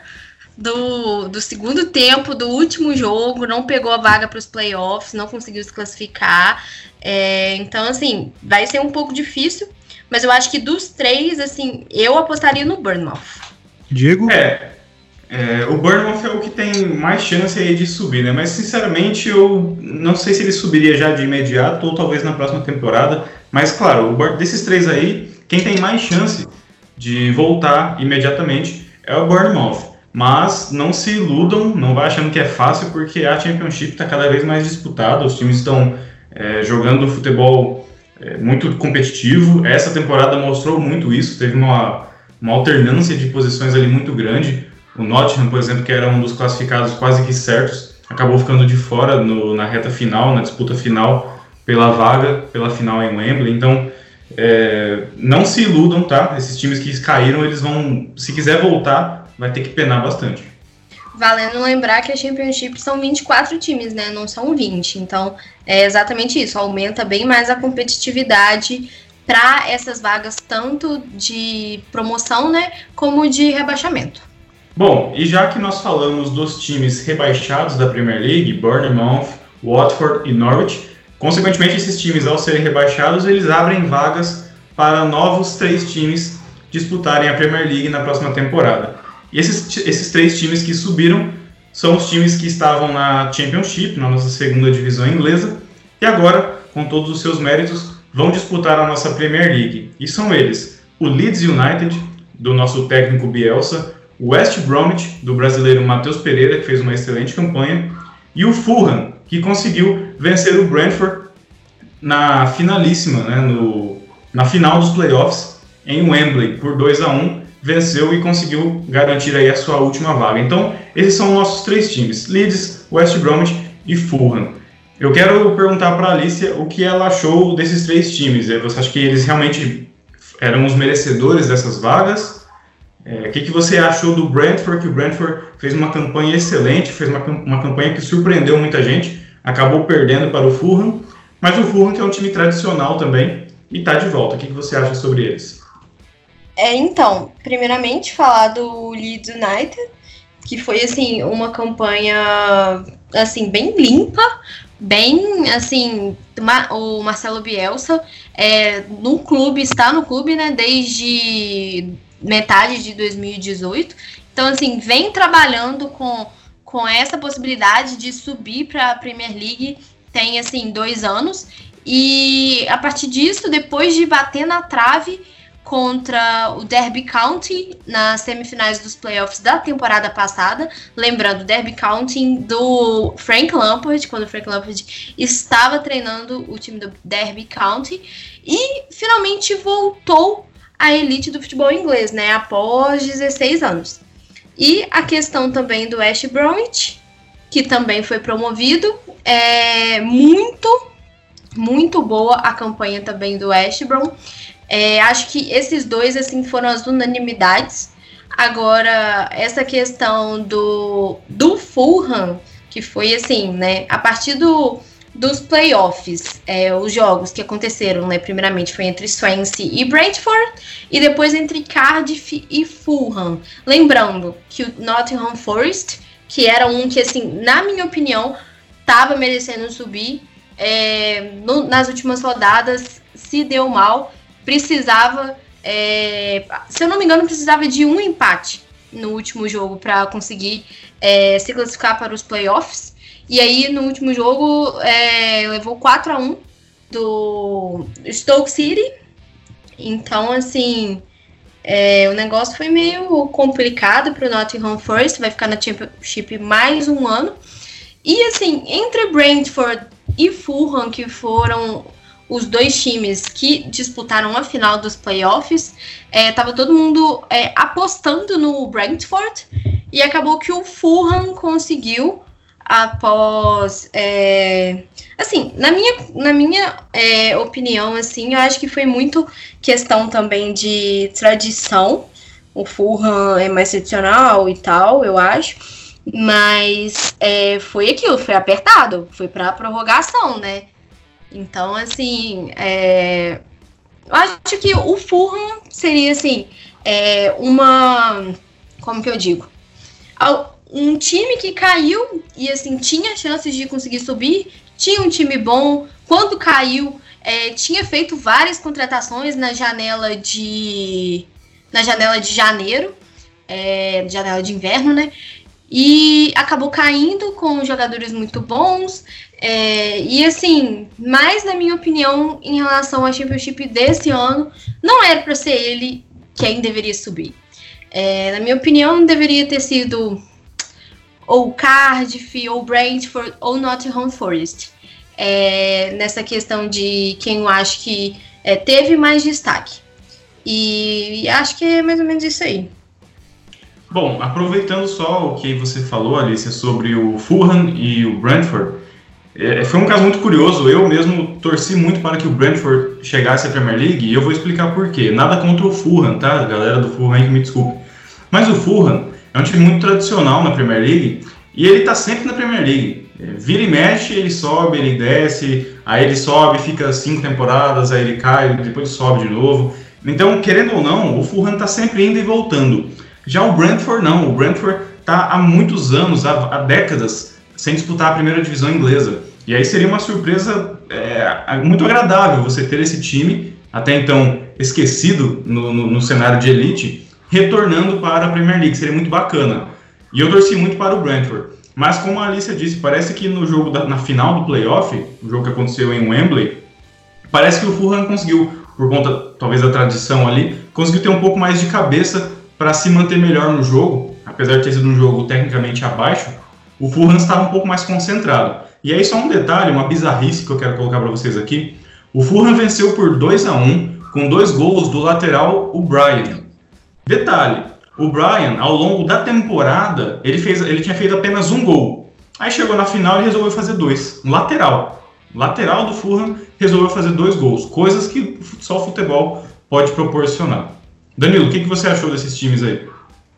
do, do segundo tempo do último jogo, não pegou a vaga para os playoffs, não conseguiu se classificar. É, então, assim, vai ser um pouco difícil, mas eu acho que dos três, assim, eu apostaria no Bournemouth. Diego? É, É, o Bournemouth é o que tem mais chance aí de subir, né? Mas sinceramente eu não sei se ele subiria já de imediato ou talvez na próxima temporada. Mas claro, desses três aí, quem tem mais chance de voltar imediatamente é o Bournemouth. Mas não se iludam, não vá achando que é fácil, porque a Championship está cada vez mais disputada, os times estão é, jogando futebol é, muito competitivo. Essa temporada mostrou muito isso, teve uma, uma alternância de posições ali muito grande. O Nottingham, por exemplo, que era um dos classificados quase que certos, acabou ficando de fora no, na reta final, na disputa final, pela vaga, pela final em Wembley. Então, é, não se iludam, tá? Esses times que caíram, eles vão, se quiser voltar, vai ter que penar bastante. Valendo lembrar que a Championship são 24 times, né? Não são 20. Então, é exatamente isso. Aumenta bem mais a competitividade para essas vagas, tanto de promoção, né? Como de rebaixamento. Bom, e já que nós falamos dos times rebaixados da Premier League, Bournemouth, Watford e Norwich, consequentemente esses times, ao serem rebaixados, eles abrem vagas para novos três times disputarem a Premier League na próxima temporada. E esses, esses três times que subiram são os times que estavam na Championship, na nossa segunda divisão inglesa, e agora, com todos os seus méritos, vão disputar a nossa Premier League. E são eles: o Leeds United, do nosso técnico Bielsa, o West Bromwich, do brasileiro Matheus Pereira, que fez uma excelente campanha, e o Fulham, que conseguiu vencer o Brentford na finalíssima, né, no, na final dos playoffs, em Wembley, por 2 a 1 venceu e conseguiu garantir aí a sua última vaga. Então, esses são nossos três times: Leeds, West Bromwich e Fulham. Eu quero perguntar para a Alicia o que ela achou desses três times. Você acha que eles realmente eram os merecedores dessas vagas? É, o que, que você achou do Brentford? Que o Brentford fez uma campanha excelente, fez uma, uma campanha que surpreendeu muita gente, acabou perdendo para o Fulham, mas o Fulham que é um time tradicional também e está de volta. O que, que você acha sobre eles? É, então, primeiramente falar do Leeds United, que foi assim uma campanha assim bem limpa, bem assim o Marcelo Bielsa é, no clube está no clube né desde metade de 2018. Então, assim, vem trabalhando com, com essa possibilidade de subir para a Premier League tem, assim, dois anos. E a partir disso, depois de bater na trave contra o Derby County nas semifinais dos playoffs da temporada passada, lembrando Derby County do Frank Lampard, quando o Frank Lampard estava treinando o time do Derby County, e finalmente voltou a elite do futebol inglês, né? Após 16 anos. E a questão também do West Bromwich, que também foi promovido, é muito, muito boa a campanha também do West Brom. É, acho que esses dois assim foram as unanimidades. Agora, essa questão do, do Fulham, que foi assim, né? A partir do, dos playoffs, é, os jogos que aconteceram, né? Primeiramente foi entre Swansea e Brentford, e depois entre Cardiff e Fulham. Lembrando que o Nottingham Forest, que era um que, assim, na minha opinião, estava merecendo subir, é, no, nas últimas rodadas se deu mal, precisava, é, se eu não me engano, precisava de um empate no último jogo para conseguir é, se classificar para os playoffs. E aí, no último jogo, é, levou 4 a 1 do Stoke City. Então, assim, é, o negócio foi meio complicado para o Nottingham Forest. Vai ficar na Championship mais um ano. E, assim, entre Brentford e Fulham, que foram os dois times que disputaram a final dos playoffs, é, tava todo mundo é, apostando no Brentford e acabou que o Fulham conseguiu após é, assim na minha na minha é, opinião assim eu acho que foi muito questão também de tradição. O Fulham é mais tradicional e tal eu acho. Mas é, foi aquilo foi apertado foi para prorrogação né? Então assim é, eu acho que o Fulham seria assim é, uma como que eu digo um time que caiu e assim tinha chances de conseguir subir, tinha um time bom. Quando caiu, é, tinha feito várias contratações na janela de na janela de janeiro. é, janela de inverno, né? E acabou caindo com jogadores muito bons. É, e assim, mais na minha opinião, em relação ao Championship desse ano, não era para ser ele quem deveria subir. É, na minha opinião, deveria ter sido ou Cardiff, ou Brentford, ou Nottingham Forest. É, nessa questão de quem eu acho que é, teve mais destaque. E acho que é mais ou menos isso aí. Bom, aproveitando só o que você falou, Alicia, sobre o Fulham e o Brentford, é, foi um caso muito curioso. Eu mesmo torci muito para que o Brentford chegasse à Premier League e eu vou explicar por quê. Nada contra o Fulham, tá? Galera do Fulham me desculpe. Mas o Fulham é um time muito tradicional na Premier League e ele tá sempre na Premier League. É, vira e mexe, ele sobe, ele desce, aí ele sobe, fica cinco temporadas, aí ele cai, depois sobe de novo. Então, querendo ou não, o Fulham tá sempre indo e voltando. Já o Brentford não, o Brentford tá há muitos anos, há, há décadas, sem disputar a primeira divisão inglesa. E aí seria uma surpresa é, muito agradável você ter esse time, até então esquecido no, no, no cenário de elite, retornando para a Premier League. Seria muito bacana. E eu torci muito para o Brentford. Mas como a Alicia disse, parece que no jogo da, na final do playoff, o jogo que aconteceu em Wembley, parece que o Fulham conseguiu, por conta talvez da tradição ali, conseguiu ter um pouco mais de cabeça para se manter melhor no jogo, apesar de ter sido um jogo tecnicamente abaixo, o Fulham estava um pouco mais concentrado. E aí só um detalhe, uma bizarrice que eu quero colocar para vocês aqui. O Fulham venceu por 2 a 1 com dois gols do lateral o Brian. Detalhe, o Brian, ao longo da temporada, ele, fez, ele tinha feito apenas um gol. Aí chegou na final e resolveu fazer dois. Um lateral. Lateral do Fulham resolveu fazer dois gols. Coisas que só o futebol pode proporcionar. Danilo, o que, que você achou desses times aí?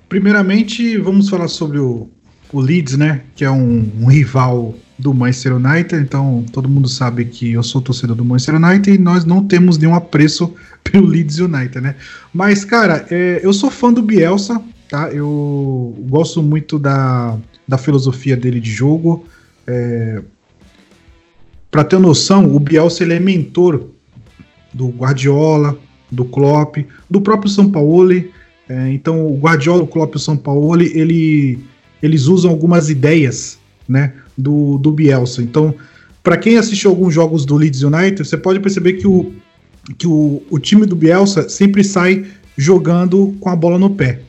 Primeiramente, vamos falar sobre o, o Leeds, né? Que é um, um, rival do Manchester United. Então, todo mundo sabe que eu sou torcedor do Manchester United e nós não temos nenhum apreço pelo Leeds United, né? Mas, cara, é, eu sou fã do Bielsa, tá? Eu gosto muito da, da filosofia dele de jogo. É, para ter noção, o Bielsa ele é mentor do Guardiola, do Klopp, do próprio São Paulo. É, então, o Guardiola, o Klopp e o São Paulo, ele, eles usam algumas ideias né, do, do Bielsa. Então, para quem assistiu alguns jogos do Leeds United, você pode perceber que o, que o, o time do Bielsa sempre sai jogando com a bola no pé.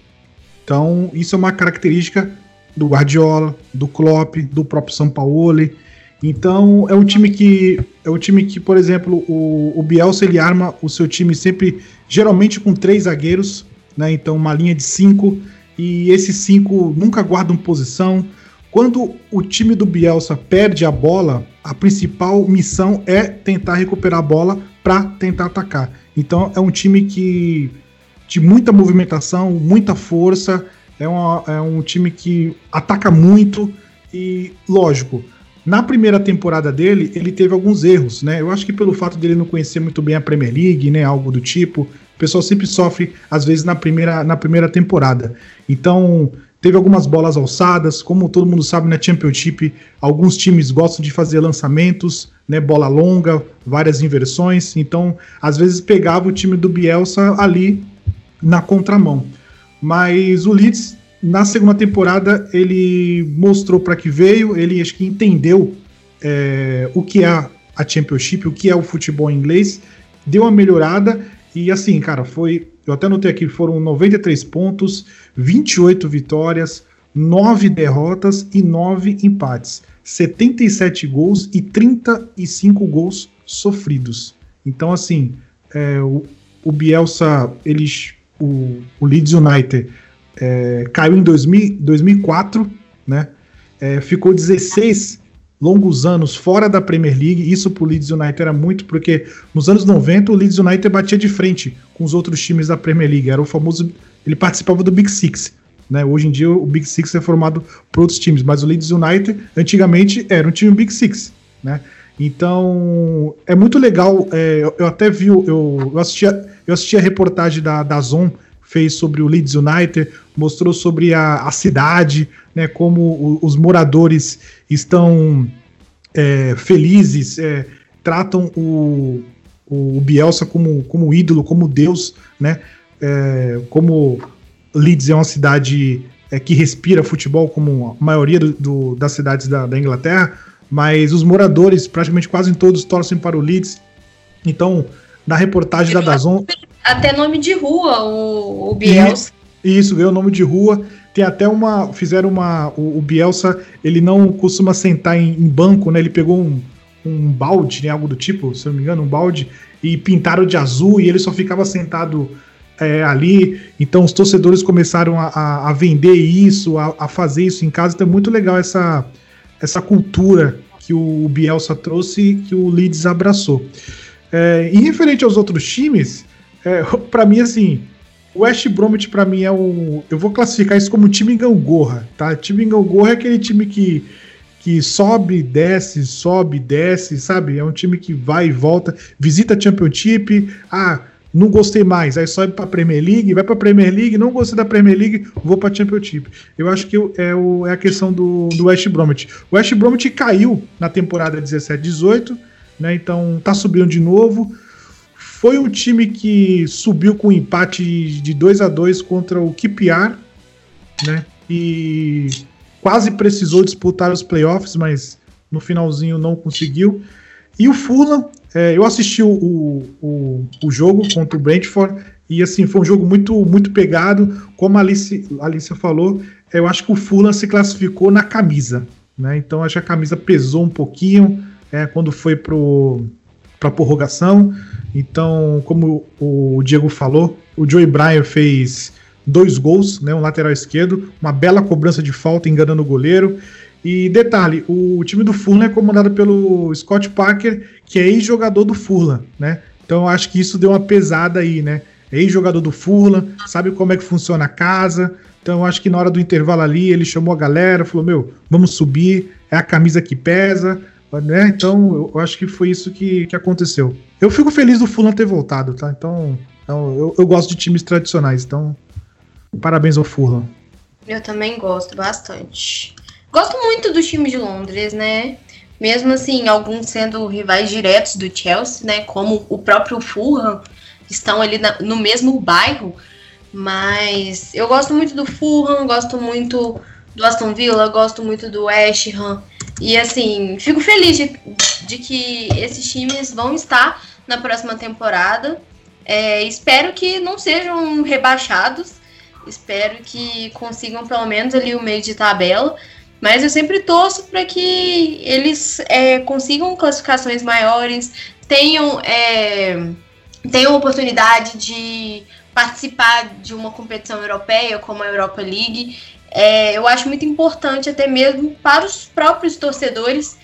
Então, isso é uma característica do Guardiola, do Klopp, do próprio São Paulo. Então é um time que é um time que, por exemplo, o, o Bielsa ele arma o seu time sempre geralmente com três zagueiros, né? Então uma linha de cinco e esses cinco nunca guardam posição. Quando o time do Bielsa perde a bola, a principal missão é tentar recuperar a bola para tentar atacar. Então é um time que de muita movimentação, muita força, é, uma, é um time que ataca muito e lógico na primeira temporada dele, ele teve alguns erros, né? Eu acho que pelo fato dele não conhecer muito bem a Premier League, né, algo do tipo, o pessoal sempre sofre às vezes na primeira, na primeira temporada. Então, teve algumas bolas alçadas, como todo mundo sabe na Championship, alguns times gostam de fazer lançamentos, né, bola longa, várias inversões, então às vezes pegava o time do Bielsa ali na contramão. Mas o Leeds na segunda temporada, ele mostrou para que veio, ele acho que entendeu é, o que é a Championship, o que é o futebol inglês, deu uma melhorada e assim, cara, foi. Eu até notei aqui, foram 93 pontos, 28 vitórias, 9 derrotas e 9 empates. 77 gols e 35 gols sofridos. Então, assim, é, o, o Bielsa, eles, o, o Leeds United é, caiu em 2000, 2004, né? É, ficou 16 longos anos fora da Premier League. Isso para o Leeds United era muito, porque nos anos 90 o Leeds United batia de frente com os outros times da Premier League. Era o famoso. Ele participava do Big Six. Né? Hoje em dia o Big Six é formado por outros times, mas o Leeds United antigamente era um time Big Six. Né? Então é muito legal. É, eu, até vi, eu, eu, a, eu assisti a reportagem da, da Zon fez sobre o Leeds United, mostrou sobre a, a cidade, né, como o, os moradores estão é, felizes, é, tratam o, o Bielsa como, como ídolo, como Deus, né, é, como Leeds é uma cidade é, que respira futebol, como a maioria do, do, das cidades da, da, Inglaterra, mas os moradores, praticamente quase todos, torcem para o Leeds. Então, na reportagem da Dazon. Até nome de rua, o, o Bielsa. Isso, ganhou nome de rua. Tem até uma. Fizeram uma. O, o Bielsa, ele não costuma sentar em, em, banco, né? Ele pegou um, um balde, né? Algo do tipo, se não me engano, um balde, e pintaram de azul e ele só ficava sentado é, ali. Então os torcedores começaram a, a, a vender isso, a, a, fazer isso em casa. Então é muito legal essa, essa cultura que o Bielsa trouxe que o Leeds abraçou. É, e referente aos outros times, é, para mim, assim, o West Bromwich para mim é um. Eu vou classificar isso como time gangorra, tá? Time gangorra é aquele time que que sobe, desce, sobe, desce, sabe? É um time que vai e volta, visita a Championship, ah, não gostei mais, aí sobe para Premier League, vai para Premier League, não gostei da Premier League, vou para Championship. Eu acho que é, o, é a questão do, do West Bromwich. O West Bromwich caiu na temporada 17-18, né? Então tá subindo de novo. Foi um time que subiu com um empate de 2 a 2 contra o QPR, né? E quase precisou disputar os playoffs, mas no finalzinho não conseguiu. E o Fulham é, eu assisti o, o, o, jogo contra o Brentford e assim foi um jogo muito muito pegado. Como a Alice, a Alice falou, eu acho que o Fulham se classificou na camisa, né? Então acho que a camisa pesou um pouquinho é, quando foi para prorrogação. Então, como o Diego falou, o Joey Bryan fez dois gols, né, um lateral esquerdo, uma bela cobrança de falta enganando o goleiro. E detalhe, o time do Fulham é comandado pelo Scott Parker, que é ex-jogador do Fulham, né? Então eu acho que isso deu uma pesada aí, né? É ex-jogador do Fulham, sabe como é que funciona a casa. Então eu acho que na hora do intervalo ali ele chamou a galera, falou: "Meu, vamos subir, é a camisa que pesa", né? Então eu acho que foi isso que, que aconteceu. Eu fico feliz do Fulham ter voltado, tá? Então, então eu, eu gosto de times tradicionais, então parabéns ao Fulham. Eu também gosto bastante. Gosto muito do time de Londres, né? Mesmo assim, alguns sendo rivais diretos do Chelsea, né? Como o próprio Fulham, estão ali na, no mesmo bairro. Mas eu gosto muito do Fulham, gosto muito do Aston Villa, gosto muito do West Ham. E assim, fico feliz de, de que esses times vão estar na próxima temporada. É, espero que não sejam rebaixados. Espero que consigam pelo menos ali o meio de tabela. Mas eu sempre torço para que eles é, consigam classificações maiores, tenham, é, tenham oportunidade de participar de uma competição europeia como a Europa League. É, eu acho muito importante, até mesmo para os próprios torcedores,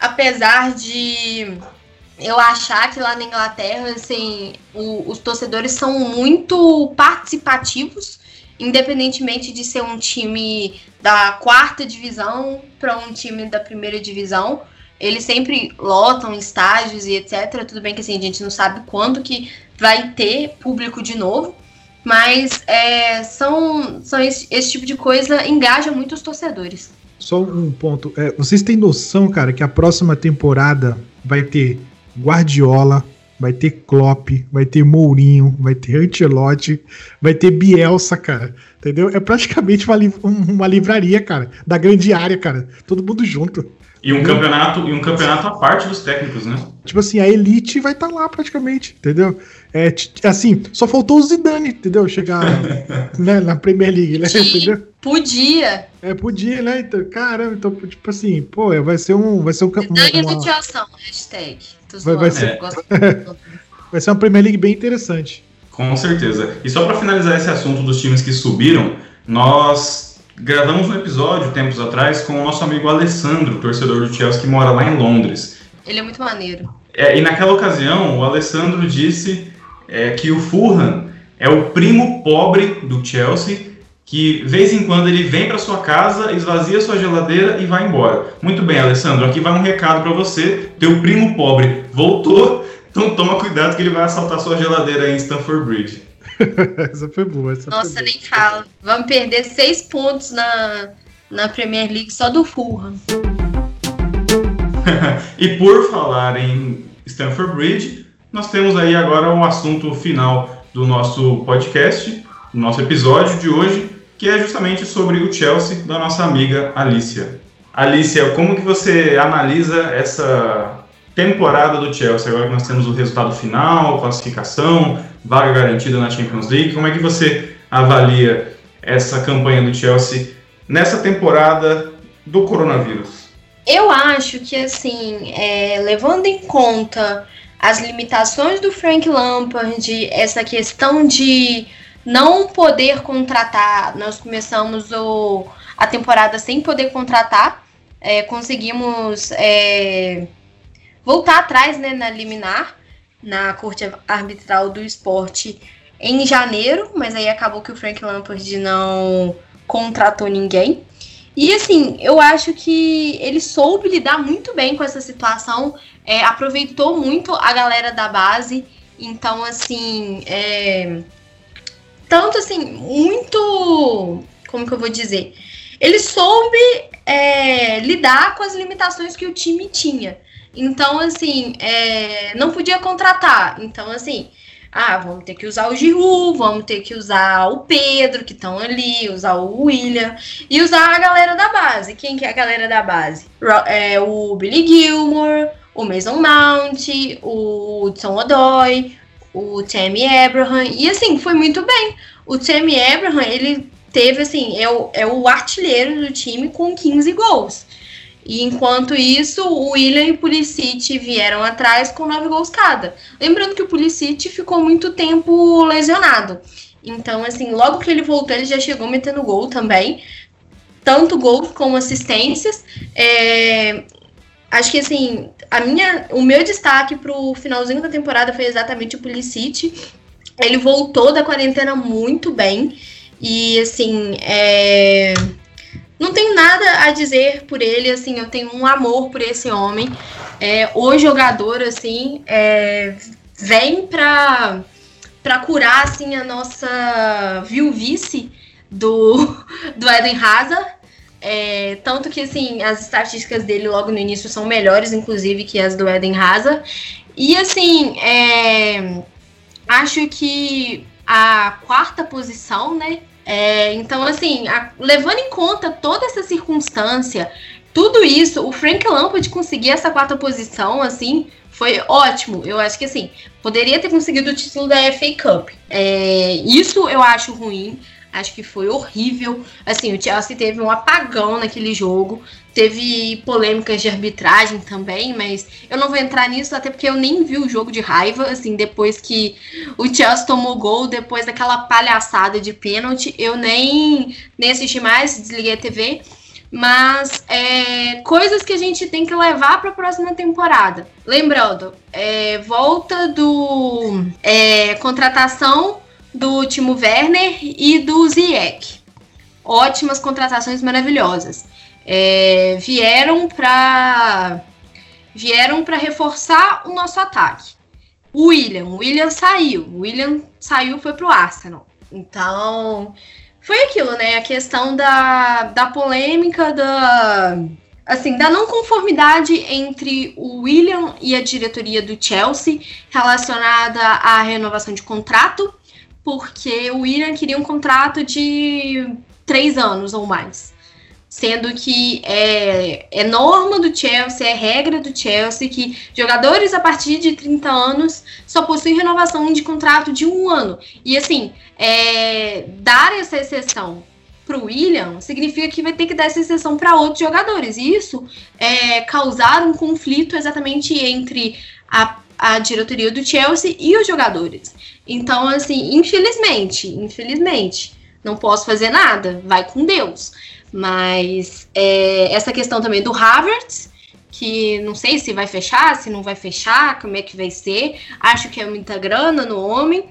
apesar de eu achar que lá na Inglaterra, assim, o, os torcedores são muito participativos independentemente de ser um time da quarta divisão para um time da primeira divisão, eles sempre lotam estágios e etc. Tudo bem que assim, a gente não sabe quando que vai ter público de novo, mas é, são, são esse, esse, tipo de coisa engaja muito os torcedores. Só um ponto. É, vocês têm noção, cara, que a próxima temporada vai ter Guardiola, vai ter Klopp, vai ter Mourinho, vai ter Ancelotti, vai ter Bielsa, cara. Entendeu? É praticamente uma, uma livraria, cara, da grande área, cara. Todo mundo junto. E um campeonato, e um campeonato à parte dos técnicos, né? Tipo assim, a elite vai estar tá lá praticamente, entendeu? É assim, só faltou o Zidane, entendeu? Chegar (laughs) né, na Premier League, né? Entendeu? Podia. É, podia, né? Então, caramba, então, tipo assim, pô, vai ser um. Vai ser um Zidane uma, uma... hashtag. Vai, vai, ser, é. (laughs) vai ser uma Premier League bem interessante. Com certeza. E só para finalizar esse assunto dos times que subiram, nós gravamos um episódio tempos atrás com o nosso amigo Alessandro, torcedor do Chelsea que mora lá em Londres. Ele é muito maneiro. É, e naquela ocasião, o Alessandro disse é, que o Fulham é o primo pobre do Chelsea que vez em quando ele vem para sua casa, esvazia sua geladeira e vai embora. Muito bem, Alessandro, aqui vai um recado para você. Teu primo pobre voltou, então toma cuidado que ele vai assaltar sua geladeira em Stamford Bridge. (laughs) essa foi boa. Essa Nossa, foi nem fala. Vamos perder seis pontos na, na Premier League só do Fulham. (laughs) e por falar em Stamford Bridge, nós temos aí agora o um assunto final do nosso podcast o nosso episódio de hoje, que é justamente sobre o Chelsea da nossa amiga Alicia. Alicia, como que você analisa essa temporada do Chelsea? Agora que nós temos o resultado final, classificação, vaga garantida na Champions League, como é que você avalia essa campanha do Chelsea nessa temporada do coronavírus? Eu acho que, assim, é, levando em conta as limitações do Frank Lampard, essa questão de não poder contratar, nós começamos o, a temporada sem poder contratar, é, conseguimos é, voltar atrás né, na liminar, na corte arbitral do esporte em janeiro, mas aí acabou que o Frank Lampard não contratou ninguém. E assim, eu acho que ele soube lidar muito bem com essa situação, é, aproveitou muito a galera da base. Então, assim, é, tanto assim, muito. Como que eu vou dizer? Ele soube é, lidar com as limitações que o time tinha. Então, assim, é, não podia contratar. Então, assim, ah, vamos ter que usar o Giroud, vamos ter que usar o Pedro, que estão ali, usar o William, e usar a galera da base. Quem que é a galera da base? É, o Billy Gilmore, o Mason Mount, o Hudson Odoi, o Tammy Abraham, e assim, foi muito bem. O Tammy Abraham, ele teve, assim, é o, é o artilheiro do time com 15 gols. E enquanto isso, o William e o Pulisic vieram atrás com nove gols cada. Lembrando que o Pulisic ficou muito tempo lesionado. Então, assim, logo que ele voltou, ele já chegou metendo gol também. Tanto gols como assistências. É... Acho que, assim, a minha, o meu destaque pro finalzinho da temporada foi exatamente o Pulisic. Ele voltou da quarentena muito bem. E, assim, é não tenho nada a dizer por ele, assim, eu tenho um amor por esse homem. É, o jogador, assim, é, vem pra, pra curar, assim, a nossa viuvice do, (laughs) do Eden Hazard. É, tanto que, assim, as estatísticas dele logo no início são melhores, inclusive, que as do Eden Hazard. E, assim, é, acho que a quarta posição, né, é, então, assim, a, levando em conta toda essa circunstância, tudo isso, o Frank Lampard conseguir essa quarta posição, assim, foi ótimo. Eu acho que, assim, poderia ter conseguido o título da FA Cup. É, isso eu acho ruim. Acho que foi horrível. Assim, o Chelsea teve um apagão naquele jogo. Teve polêmicas de arbitragem também, mas eu não vou entrar nisso, até porque eu nem vi o jogo de raiva, assim, depois que o Chelsea tomou gol, depois daquela palhaçada de pênalti, eu nem, nem assisti mais, desliguei a TV. Mas é, coisas que a gente tem que levar para a próxima temporada. Lembrando, é, volta do é, contratação do Timo Werner e do Ziyech. Ótimas contratações maravilhosas. É, vieram para vieram para reforçar o nosso ataque. O William, o William saiu, o William saiu foi para o Arsenal. Então foi aquilo, né? A questão da, da polêmica da assim, da não conformidade entre o William e a diretoria do Chelsea relacionada à renovação de contrato porque o William queria um contrato de três anos ou mais. Sendo que é, é norma do Chelsea, é regra do Chelsea que jogadores a partir de 30 anos só possuem renovação de contrato de um ano. E assim, é, dar essa exceção para o William significa que vai ter que dar essa exceção para outros jogadores. E isso é causar um conflito exatamente entre a, a diretoria do Chelsea e os jogadores. Então, assim, infelizmente, infelizmente, não posso fazer nada, vai com Deus. Mas é, essa questão também do Havertz, que não sei se vai fechar, se não vai fechar, como é que vai ser. Acho que é muita grana no homem.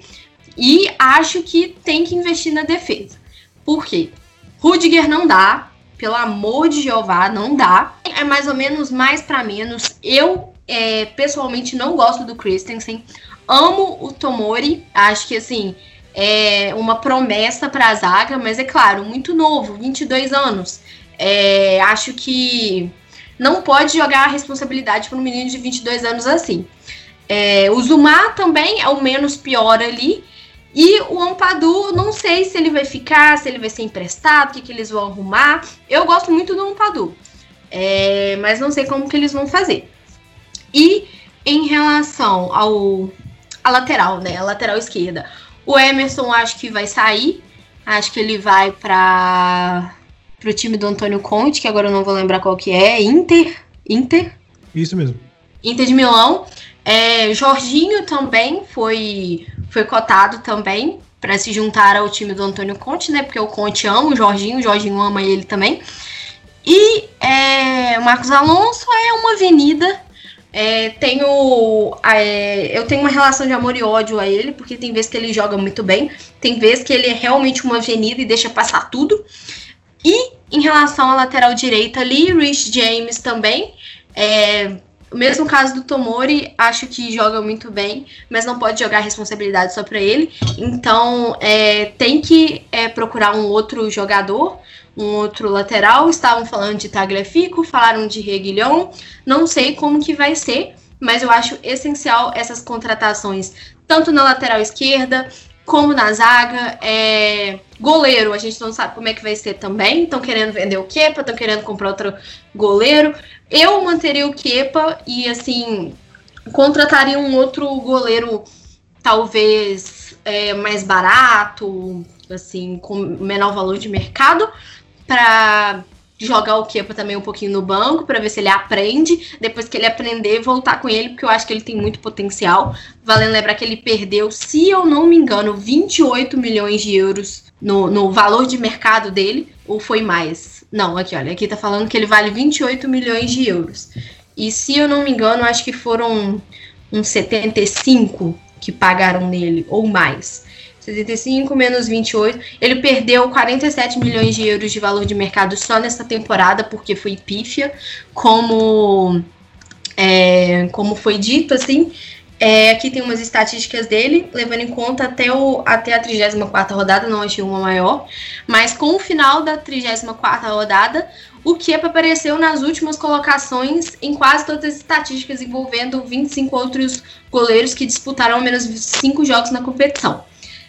E acho que tem que investir na defesa. Por quê? Rudiger não dá, pelo amor de Jeová, não dá. É mais ou menos mais para menos. Eu, é, pessoalmente, não gosto do Christensen. Amo o Tomori, acho que assim é uma promessa para a zaga, mas é claro, muito novo, 22 anos. É, acho que não pode jogar a responsabilidade para um menino de 22 anos assim. É, o Zumar também é o menos pior ali. E o Ampadu, não sei se ele vai ficar, se ele vai ser emprestado, o que, que eles vão arrumar. Eu gosto muito do Ampadu, é, mas não sei como que eles vão fazer. E em relação ao a lateral, né, a lateral esquerda, o Emerson acho que vai sair, acho que ele vai para o time do Antônio Conte, que agora eu não vou lembrar qual que é, Inter, Inter. Isso mesmo. Inter de Milão. É, Jorginho também foi, foi cotado também para se juntar ao time do Antônio Conte, né? Porque o Conte ama o Jorginho, o Jorginho ama ele também. E é, Marcos Alonso é uma avenida. É, tenho, é, eu tenho uma relação de amor e ódio a ele, porque tem vezes que ele joga muito bem, tem vezes que ele é realmente uma avenida e deixa passar tudo. E em relação à lateral direita ali, Rich James também. É, o mesmo caso do Tomori, acho que joga muito bem, mas não pode jogar a responsabilidade só para ele. Então, é, tem que é, procurar um outro jogador, um outro lateral. Estavam falando de Tagliafico, falaram de Reguilhão. Não sei como que vai ser, mas eu acho essencial essas contratações, tanto na lateral esquerda como na zaga. É, goleiro, a gente não sabe como é que vai ser também. Estão querendo vender o Kepa, estão querendo comprar outro goleiro. Eu manteria o Kepa e, assim, contrataria um outro goleiro, talvez é, mais barato, assim, com menor valor de mercado, para jogar o Kepa também um pouquinho no banco para ver se ele aprende. Depois que ele aprender, voltar com ele, porque eu acho que ele tem muito potencial. Valendo lembrar que ele perdeu, se eu não me engano, 28 milhões de euros no, no valor de mercado dele, ou foi mais? Não, aqui, olha, aqui tá falando que ele vale 28 milhões de euros. E se eu não me engano, acho que foram uns 75 que pagaram nele, ou mais. 75 menos 28. Ele perdeu 47 milhões de euros de valor de mercado só nessa temporada, porque foi pífia. Como, é, como foi dito, assim, é, aqui tem umas estatísticas dele, levando em conta até, o, até a 34 rodada, não achei uma maior. Mas com o final da 34 rodada, o Kepa apareceu nas últimas colocações em quase todas as estatísticas, envolvendo 25 outros goleiros que disputaram ao menos 5 jogos na competição.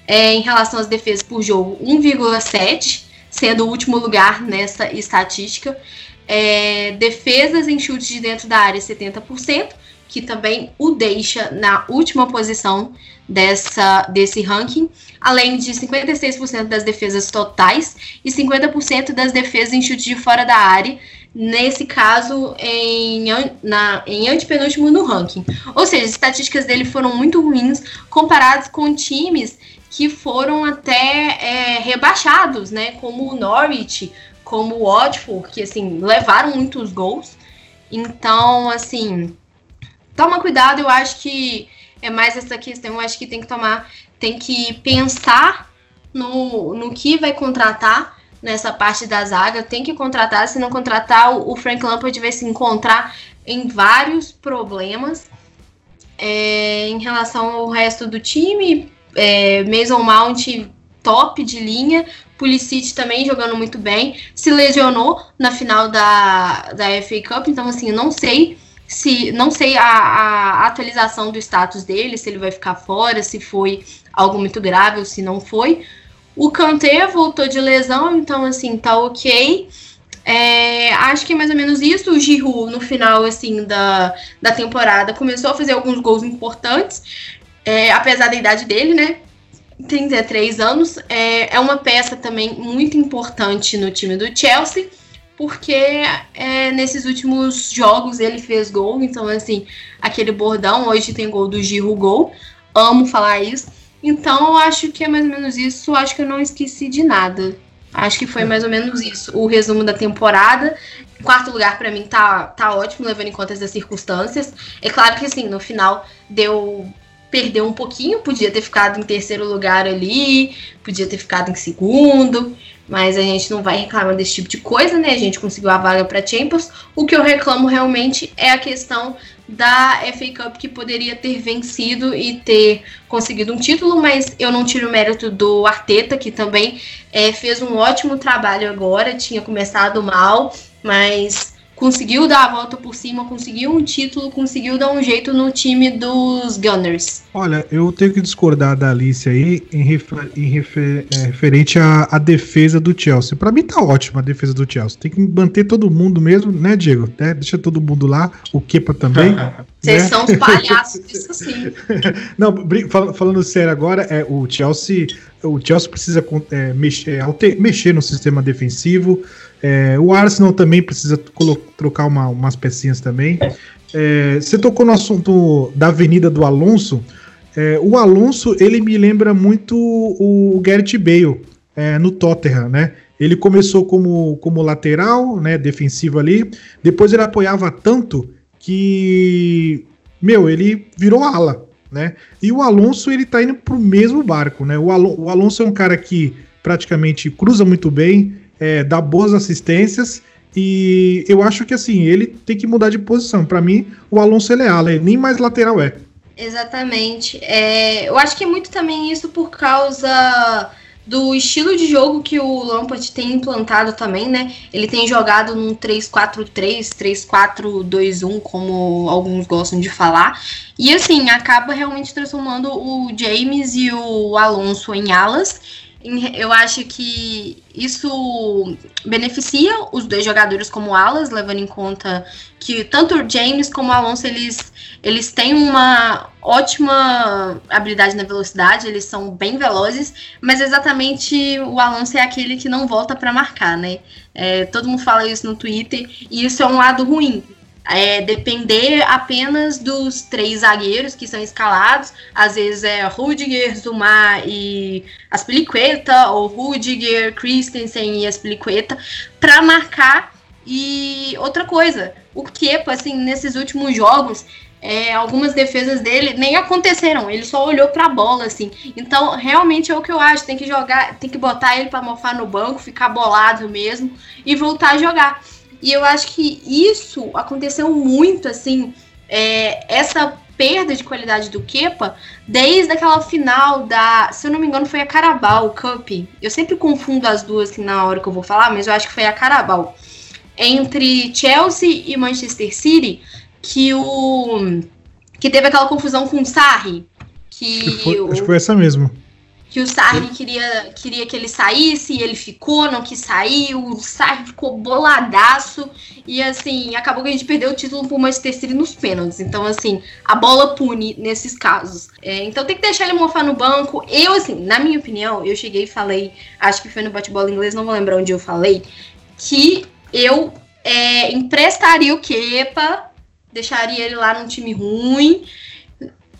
É, em relação às defesas por jogo, 1,7, sendo o último lugar nessa estatística. É, defesas em chutes de dentro da área, 70% que também o deixa na última posição dessa, desse ranking, além de 56% das defesas totais e 50% das defesas em chute de fora da área, nesse caso em, na, em antepenúltimo no ranking. Ou seja, as estatísticas dele foram muito ruins comparadas com times que foram até é, rebaixados, né, como o Norwich, como o Watford, que assim levaram muitos gols. Então, assim, toma cuidado, eu acho que é mais essa questão, eu acho que tem que tomar, tem que pensar no, no que vai contratar nessa parte da zaga, tem que contratar, se não contratar, o, Frank Lampard vai se encontrar em vários problemas. É, em relação ao resto do time, é, Mason Mount top de linha, Pulisic também jogando muito bem, se lesionou na final da, da FA Cup, então assim, não sei se não sei a, a, atualização do status dele, se ele vai ficar fora, se foi algo muito grave ou se não foi. O Kanté voltou de lesão, então assim, tá ok. É, acho que é mais ou menos isso. O Giroud, no final assim da, da temporada, começou a fazer alguns gols importantes, é, apesar da idade dele, né? 33 anos. É, é uma peça também muito importante no time do Chelsea porque é, nesses últimos jogos ele fez gol, então assim, aquele bordão, hoje tem gol do Giro Gol, amo falar isso. Então eu acho que é mais ou menos isso, acho que eu não esqueci de nada. Acho que foi mais ou menos isso, o resumo da temporada. Quarto lugar para mim tá, tá ótimo, levando em conta essas circunstâncias. É claro que assim, no final deu perdeu um pouquinho, podia ter ficado em terceiro lugar ali, podia ter ficado em segundo, mas a gente não vai reclamar desse tipo de coisa, né? A gente conseguiu a vaga para Champions. O que eu reclamo realmente é a questão da FA Cup que poderia ter vencido e ter conseguido um título, mas eu não tiro o mérito do Arteta, que também é, fez um ótimo trabalho agora, tinha começado mal, mas conseguiu dar a volta por cima, conseguiu um título, conseguiu dar um jeito no time dos Gunners. Olha, eu tenho que discordar da Alice aí em, refer, em refer, é, referente à, à, defesa do Chelsea. Para mim tá ótima a defesa do Chelsea. Tem que manter todo mundo mesmo, né, Diego? É, deixa todo mundo lá, o Kepa também. (laughs) Vocês né? são os palhaços, isso sim. (laughs) Não, falando sério agora, é, o Chelsea, o Chelsea precisa é, mexer, alter, mexer no sistema defensivo. É, o Arsenal também precisa trocar uma, umas pecinhas também. É, você tocou no assunto da Avenida do Alonso. É, o Alonso, ele me lembra muito o Gareth Bale é, no Tottenham, né? Ele começou como, como lateral, né, defensivo ali. Depois ele apoiava tanto que, meu, ele virou ala, né? E o Alonso, ele tá indo pro mesmo barco, né? O Alonso é um cara que praticamente cruza muito bem, é, dá boas assistências e eu acho que assim, ele tem que mudar de posição. Para mim, o Alonso ele é ala, ele nem mais lateral é. Exatamente. É, eu acho que é muito também isso por causa do estilo de jogo que o Lampard tem implantado também, né? Ele tem jogado num 3-4-3, 3-4-2-1, como alguns gostam de falar. E assim, acaba realmente transformando o James e o Alonso em alas eu acho que isso beneficia os dois jogadores como alas, levando em conta que tanto o James como o Alonso eles, eles têm uma ótima habilidade na velocidade, eles são bem velozes, mas exatamente o Alonso é aquele que não volta para marcar, né? É, todo mundo fala isso no Twitter e isso é um lado ruim, é, depender apenas dos três zagueiros que são escalados. Às vezes é Rudiger, Zuma e Aspilicueta, ou Rudiger, Christensen e Aspilicueta, para marcar. E outra coisa, o Kepa, assim, nesses últimos jogos, é, algumas defesas dele nem aconteceram, ele só olhou para a bola, assim. Então, realmente é o que eu acho, tem que jogar, tem que botar ele para mofar no banco, ficar bolado mesmo e voltar a jogar. E eu acho que isso aconteceu muito, assim, é, essa perda de qualidade do Kepa desde aquela final da, se eu não me engano, foi a Carabao Cup. Eu sempre confundo as duas assim, na hora que eu vou falar, mas eu acho que foi a Carabao. Entre Chelsea e Manchester City, que o que teve aquela confusão com o Sarri, que, que foi, o, acho que foi essa mesmo que o Sarri queria, queria que ele saísse e ele ficou, não quis sair, o Sarri ficou boladaço e assim, acabou que a gente perdeu o título pro Manchester City nos pênaltis. Então, assim, a bola pune nesses casos. É, então tem que deixar ele mofar no banco. Eu, assim, na minha opinião, eu cheguei e falei, acho que foi no bate-bola inglês, não vou lembrar onde eu falei, que eu é, emprestaria o Kepa, deixaria ele lá num time ruim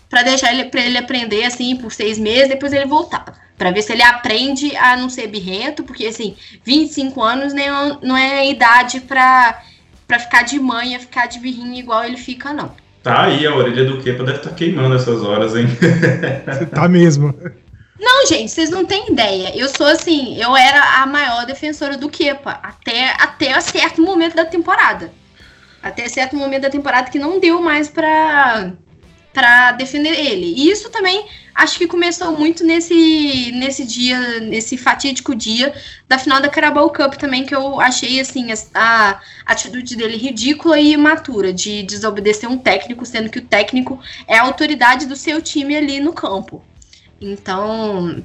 para deixar ele para ele aprender assim por seis meses, depois ele voltar. Para ver se ele aprende a não ser birrento, porque assim, 25 anos nem, não é idade para para ficar de manha, ficar de birrinho igual ele fica, não. Tá aí, a orelha do Kepa deve estar tá queimando essas horas, hein? (laughs) tá mesmo. Não, gente, vocês não têm ideia. Eu sou assim, eu era a maior defensora do Kepa até, até certo momento da temporada. Até certo momento da temporada que não deu mais pra para defender ele. E isso também acho que começou muito nesse, nesse dia, nesse fatídico dia da final da Carabao Cup também, que eu achei assim a, a atitude dele ridícula e imatura de desobedecer um técnico, sendo que o técnico é a autoridade do seu time ali no campo. Então,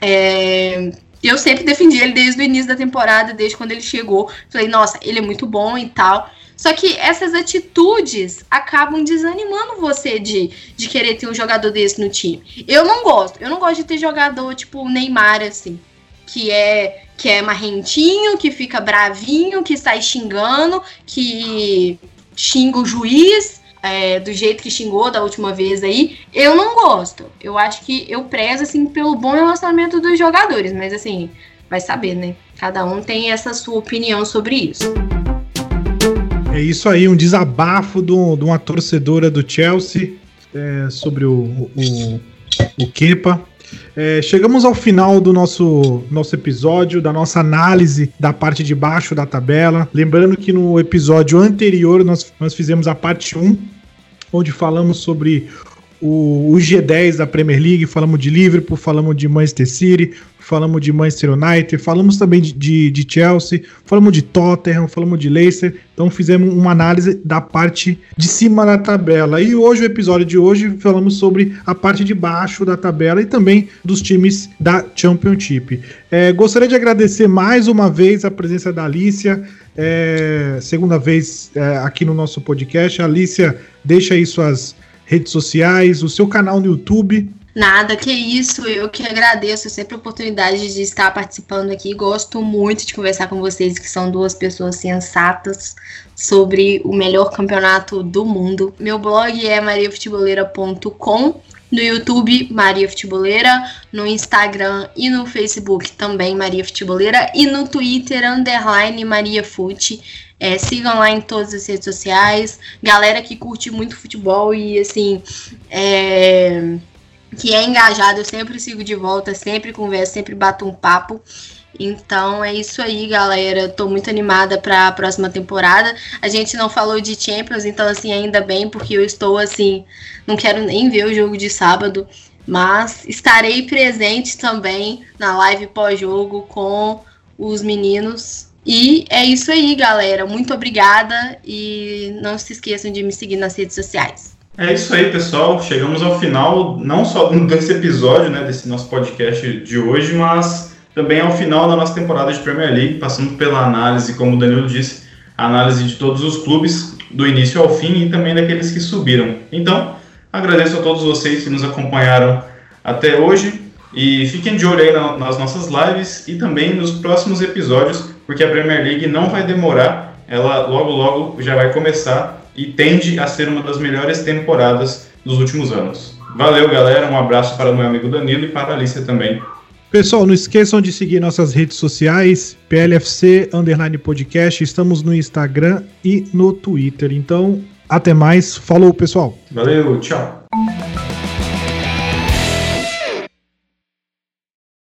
é, eu sempre defendi ele desde o início da temporada, desde quando ele chegou. Falei, nossa, ele é muito bom e tal. Só que essas atitudes acabam desanimando você de, de querer ter um jogador desse no time. Eu não gosto. Eu não gosto de ter jogador tipo o Neymar, assim. Que é, que é marrentinho, que fica bravinho, que sai xingando, que xinga o juiz. É, do jeito que xingou da última vez aí, eu não gosto. Eu acho que eu prezo, assim, pelo bom relacionamento dos jogadores, mas assim, vai saber, né? Cada um tem essa sua opinião sobre isso. É isso aí, um desabafo de uma torcedora do Chelsea é, sobre o, o, o Kepa. É, chegamos ao final do nosso, nosso episódio, da nossa análise da parte de baixo da tabela. Lembrando que no episódio anterior nós, nós fizemos a parte 1, onde falamos sobre o, o G10 da Premier League, falamos de Liverpool, falamos de Manchester City, falamos de Manchester United, falamos também de, de, de, Chelsea, falamos de Tottenham, falamos de Leicester. Então fizemos uma análise da parte de cima da tabela. E hoje, o episódio de hoje, falamos sobre a parte de baixo da tabela e também dos times da Championship. É, gostaria de agradecer mais uma vez a presença da Alicia. É, segunda vez é, aqui no nosso podcast. Alicia, deixa aí suas redes sociais, o seu canal no YouTube. Nada, que isso, eu que agradeço sempre a oportunidade de estar participando aqui. Gosto muito de conversar com vocês, que são duas pessoas sensatas, sobre o melhor campeonato do mundo. Meu blog é mariafuteboleira.com, no YouTube Maria Futeboleira, no Instagram e no Facebook também Maria Futeboleira e no Twitter underline Maria Fute. É, sigam lá em todas as redes sociais. Galera que curte muito futebol e assim. É que é engajado, eu sempre sigo de volta, sempre converso, sempre bato um papo. Então é isso aí, galera. Tô muito animada para a próxima temporada. A gente não falou de Champions, então assim, ainda bem, porque eu estou assim, não quero nem ver o jogo de sábado, mas estarei presente também na live pós-jogo com os meninos. E é isso aí, galera. Muito obrigada e não se esqueçam de me seguir nas redes sociais. É isso aí, pessoal. Chegamos ao final, não só (laughs) desse episódio, né, desse nosso podcast de hoje, mas também ao final da nossa temporada de Premier League, passando pela análise, como o Danilo disse, a análise de todos os clubes, do início ao fim e também daqueles que subiram. Então, agradeço a todos vocês que nos acompanharam até hoje e fiquem de olho aí nas nossas lives e também nos próximos episódios, porque a Premier League não vai demorar, ela logo logo já vai começar e tende a ser uma das melhores temporadas dos últimos anos. Valeu, galera. Um abraço para o meu amigo Danilo e para a Alicia também. Pessoal, não esqueçam de seguir nossas redes sociais, PLFC Underline Podcast. Estamos no Instagram e no Twitter. Então, até mais. Falou, pessoal. Valeu, tchau.